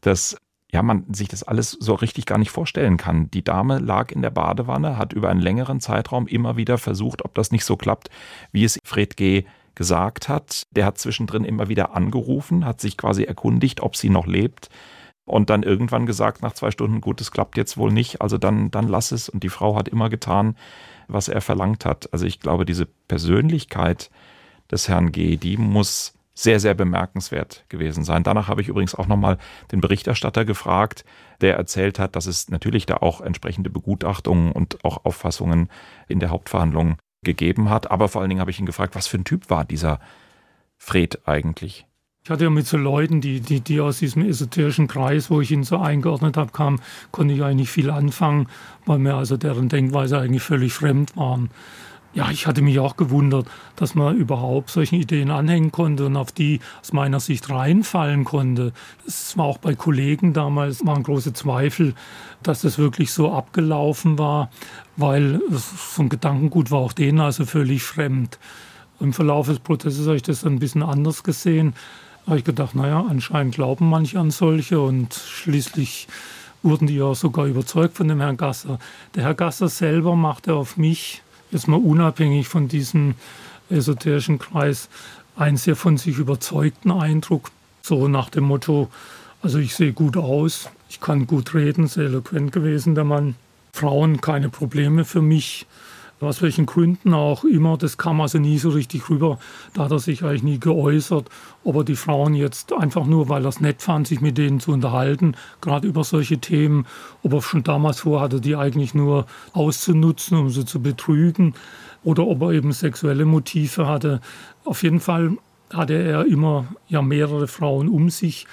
dass ja, man sich das alles so richtig gar nicht vorstellen kann. Die Dame lag in der Badewanne, hat über einen längeren Zeitraum immer wieder versucht, ob das nicht so klappt, wie es Fred G. gesagt hat. Der hat zwischendrin immer wieder angerufen, hat sich quasi erkundigt, ob sie noch lebt und dann irgendwann gesagt nach zwei Stunden, gut, es klappt jetzt wohl nicht, also dann, dann lass es. Und die Frau hat immer getan, was er verlangt hat. Also ich glaube, diese Persönlichkeit des Herrn G., die muss sehr, sehr bemerkenswert gewesen sein. Danach habe ich übrigens auch nochmal den Berichterstatter gefragt, der erzählt hat, dass es natürlich da auch entsprechende Begutachtungen und auch Auffassungen in der Hauptverhandlung gegeben hat. Aber vor allen Dingen habe ich ihn gefragt, was für ein Typ war dieser Fred eigentlich? Ich hatte ja mit so Leuten, die, die, die aus diesem esoterischen Kreis, wo ich ihn so eingeordnet habe, kamen, konnte ich eigentlich viel anfangen, weil mir also deren Denkweise eigentlich völlig fremd waren ja, ich hatte mich auch gewundert, dass man überhaupt solchen Ideen anhängen konnte und auf die aus meiner Sicht reinfallen konnte. Es war auch bei Kollegen damals waren große Zweifel, dass das wirklich so abgelaufen war, weil so ein Gedankengut war auch denen also völlig fremd. Im Verlauf des Prozesses habe ich das ein bisschen anders gesehen. Da habe ich gedacht, naja, anscheinend glauben manche an solche und schließlich wurden die ja sogar überzeugt von dem Herrn Gasser. Der Herr Gasser selber machte auf mich jetzt mal unabhängig von diesem esoterischen Kreis, einen sehr von sich überzeugten Eindruck. So nach dem Motto, also ich sehe gut aus, ich kann gut reden, sehr eloquent gewesen der Mann. Frauen keine Probleme für mich aus welchen Gründen auch immer, das kam also nie so richtig rüber. Da hat er sich eigentlich nie geäußert, ob er die Frauen jetzt einfach nur, weil er es nett fand, sich mit denen zu unterhalten, gerade über solche Themen, ob er schon damals vorhatte, die eigentlich nur auszunutzen, um sie zu betrügen, oder ob er eben sexuelle Motive hatte. Auf jeden Fall hatte er immer ja mehrere Frauen um sich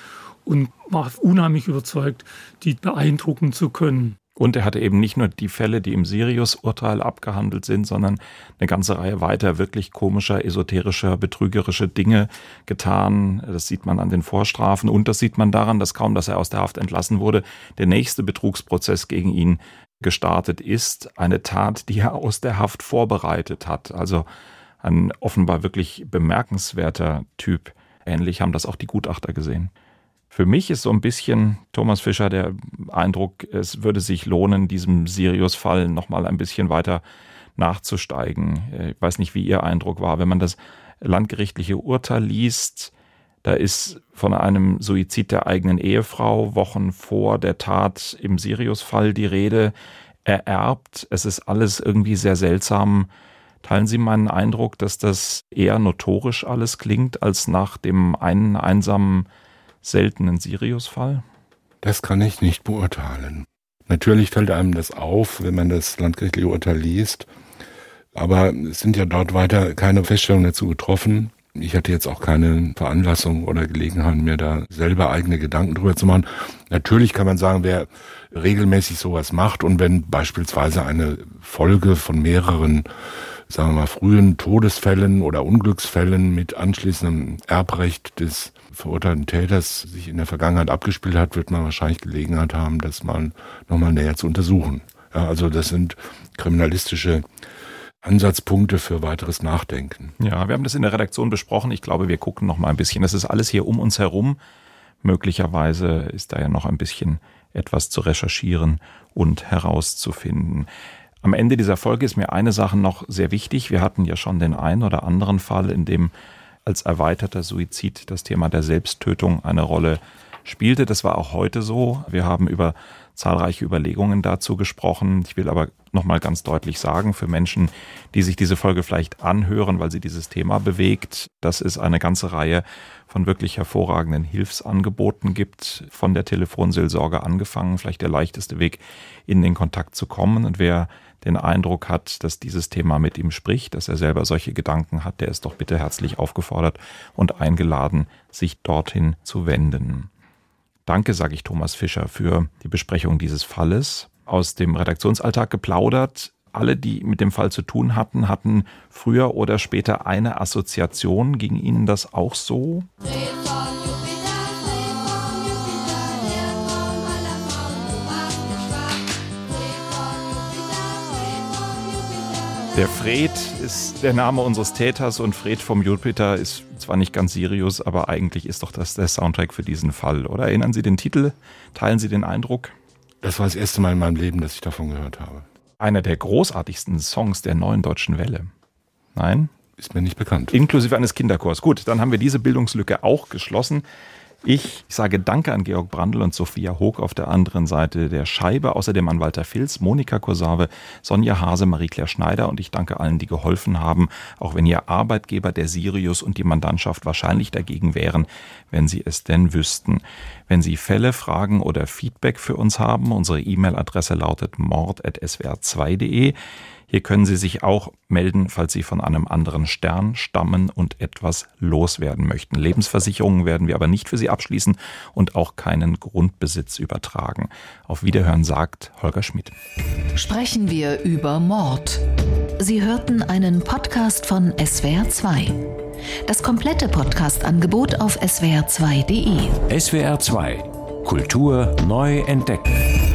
und war unheimlich überzeugt, die beeindrucken zu können. Und er hatte eben nicht nur die Fälle, die im Sirius-Urteil abgehandelt sind, sondern eine ganze Reihe weiter wirklich komischer, esoterischer, betrügerischer Dinge getan. Das sieht man an den Vorstrafen und das sieht man daran, dass kaum, dass er aus der Haft entlassen wurde, der nächste Betrugsprozess gegen ihn gestartet ist. Eine Tat, die er aus der Haft vorbereitet hat. Also ein offenbar wirklich bemerkenswerter Typ. Ähnlich haben das auch die Gutachter gesehen. Für mich ist so ein bisschen, Thomas Fischer, der Eindruck, es würde sich lohnen, diesem Sirius-Fall nochmal ein bisschen weiter nachzusteigen. Ich weiß nicht, wie Ihr Eindruck war, wenn man das landgerichtliche Urteil liest. Da ist von einem Suizid der eigenen Ehefrau Wochen vor der Tat im Sirius-Fall die Rede. Ererbt. Es ist alles irgendwie sehr seltsam. Teilen Sie meinen Eindruck, dass das eher notorisch alles klingt, als nach dem einen einsamen, seltenen Sirius-Fall? Das kann ich nicht beurteilen. Natürlich fällt einem das auf, wenn man das landgerichtliche Urteil liest. Aber es sind ja dort weiter keine Feststellungen dazu getroffen. Ich hatte jetzt auch keine Veranlassung oder Gelegenheit, mir da selber eigene Gedanken drüber zu machen. Natürlich kann man sagen, wer regelmäßig sowas macht und wenn beispielsweise eine Folge von mehreren, sagen wir mal, frühen Todesfällen oder Unglücksfällen mit anschließendem Erbrecht des verurteilten Täters sich in der Vergangenheit abgespielt hat, wird man wahrscheinlich Gelegenheit haben, das mal nochmal näher zu untersuchen. Ja, also das sind kriminalistische Ansatzpunkte für weiteres Nachdenken. Ja, wir haben das in der Redaktion besprochen. Ich glaube, wir gucken noch mal ein bisschen. Das ist alles hier um uns herum. Möglicherweise ist da ja noch ein bisschen etwas zu recherchieren und herauszufinden. Am Ende dieser Folge ist mir eine Sache noch sehr wichtig. Wir hatten ja schon den einen oder anderen Fall, in dem als erweiterter Suizid das Thema der Selbsttötung eine Rolle spielte. Das war auch heute so. Wir haben über zahlreiche Überlegungen dazu gesprochen. Ich will aber nochmal ganz deutlich sagen, für Menschen, die sich diese Folge vielleicht anhören, weil sie dieses Thema bewegt, dass es eine ganze Reihe von wirklich hervorragenden Hilfsangeboten gibt, von der Telefonseelsorge angefangen, vielleicht der leichteste Weg, in den Kontakt zu kommen. Und wer den Eindruck hat, dass dieses Thema mit ihm spricht, dass er selber solche Gedanken hat, der ist doch bitte herzlich aufgefordert und eingeladen, sich dorthin zu wenden. Danke, sage ich Thomas Fischer, für die Besprechung dieses Falles. Aus dem Redaktionsalltag geplaudert. Alle, die mit dem Fall zu tun hatten, hatten früher oder später eine Assoziation. Ging Ihnen das auch so? Der Fred ist der Name unseres Täters und Fred vom Jupiter ist zwar nicht ganz Sirius, aber eigentlich ist doch das der Soundtrack für diesen Fall. Oder erinnern Sie den Titel? Teilen Sie den Eindruck? Das war das erste Mal in meinem Leben, dass ich davon gehört habe. Einer der großartigsten Songs der neuen deutschen Welle. Nein? Ist mir nicht bekannt. Inklusive eines Kinderchors. Gut, dann haben wir diese Bildungslücke auch geschlossen. Ich sage Danke an Georg Brandl und Sophia Hoog auf der anderen Seite der Scheibe, außerdem an Walter Filz, Monika Kursave, Sonja Hase, Marie-Claire Schneider und ich danke allen, die geholfen haben, auch wenn ihr Arbeitgeber, der Sirius und die Mandantschaft wahrscheinlich dagegen wären, wenn sie es denn wüssten. Wenn Sie Fälle, Fragen oder Feedback für uns haben, unsere E-Mail-Adresse lautet mord.swr2.de. Hier können Sie sich auch melden, falls Sie von einem anderen Stern stammen und etwas loswerden möchten. Lebensversicherungen werden wir aber nicht für Sie abschließen und auch keinen Grundbesitz übertragen. Auf Wiederhören sagt Holger Schmidt. Sprechen wir über Mord. Sie hörten einen Podcast von SWR2. Das komplette Podcast-Angebot auf swr2.de. SWR2 Kultur neu entdecken.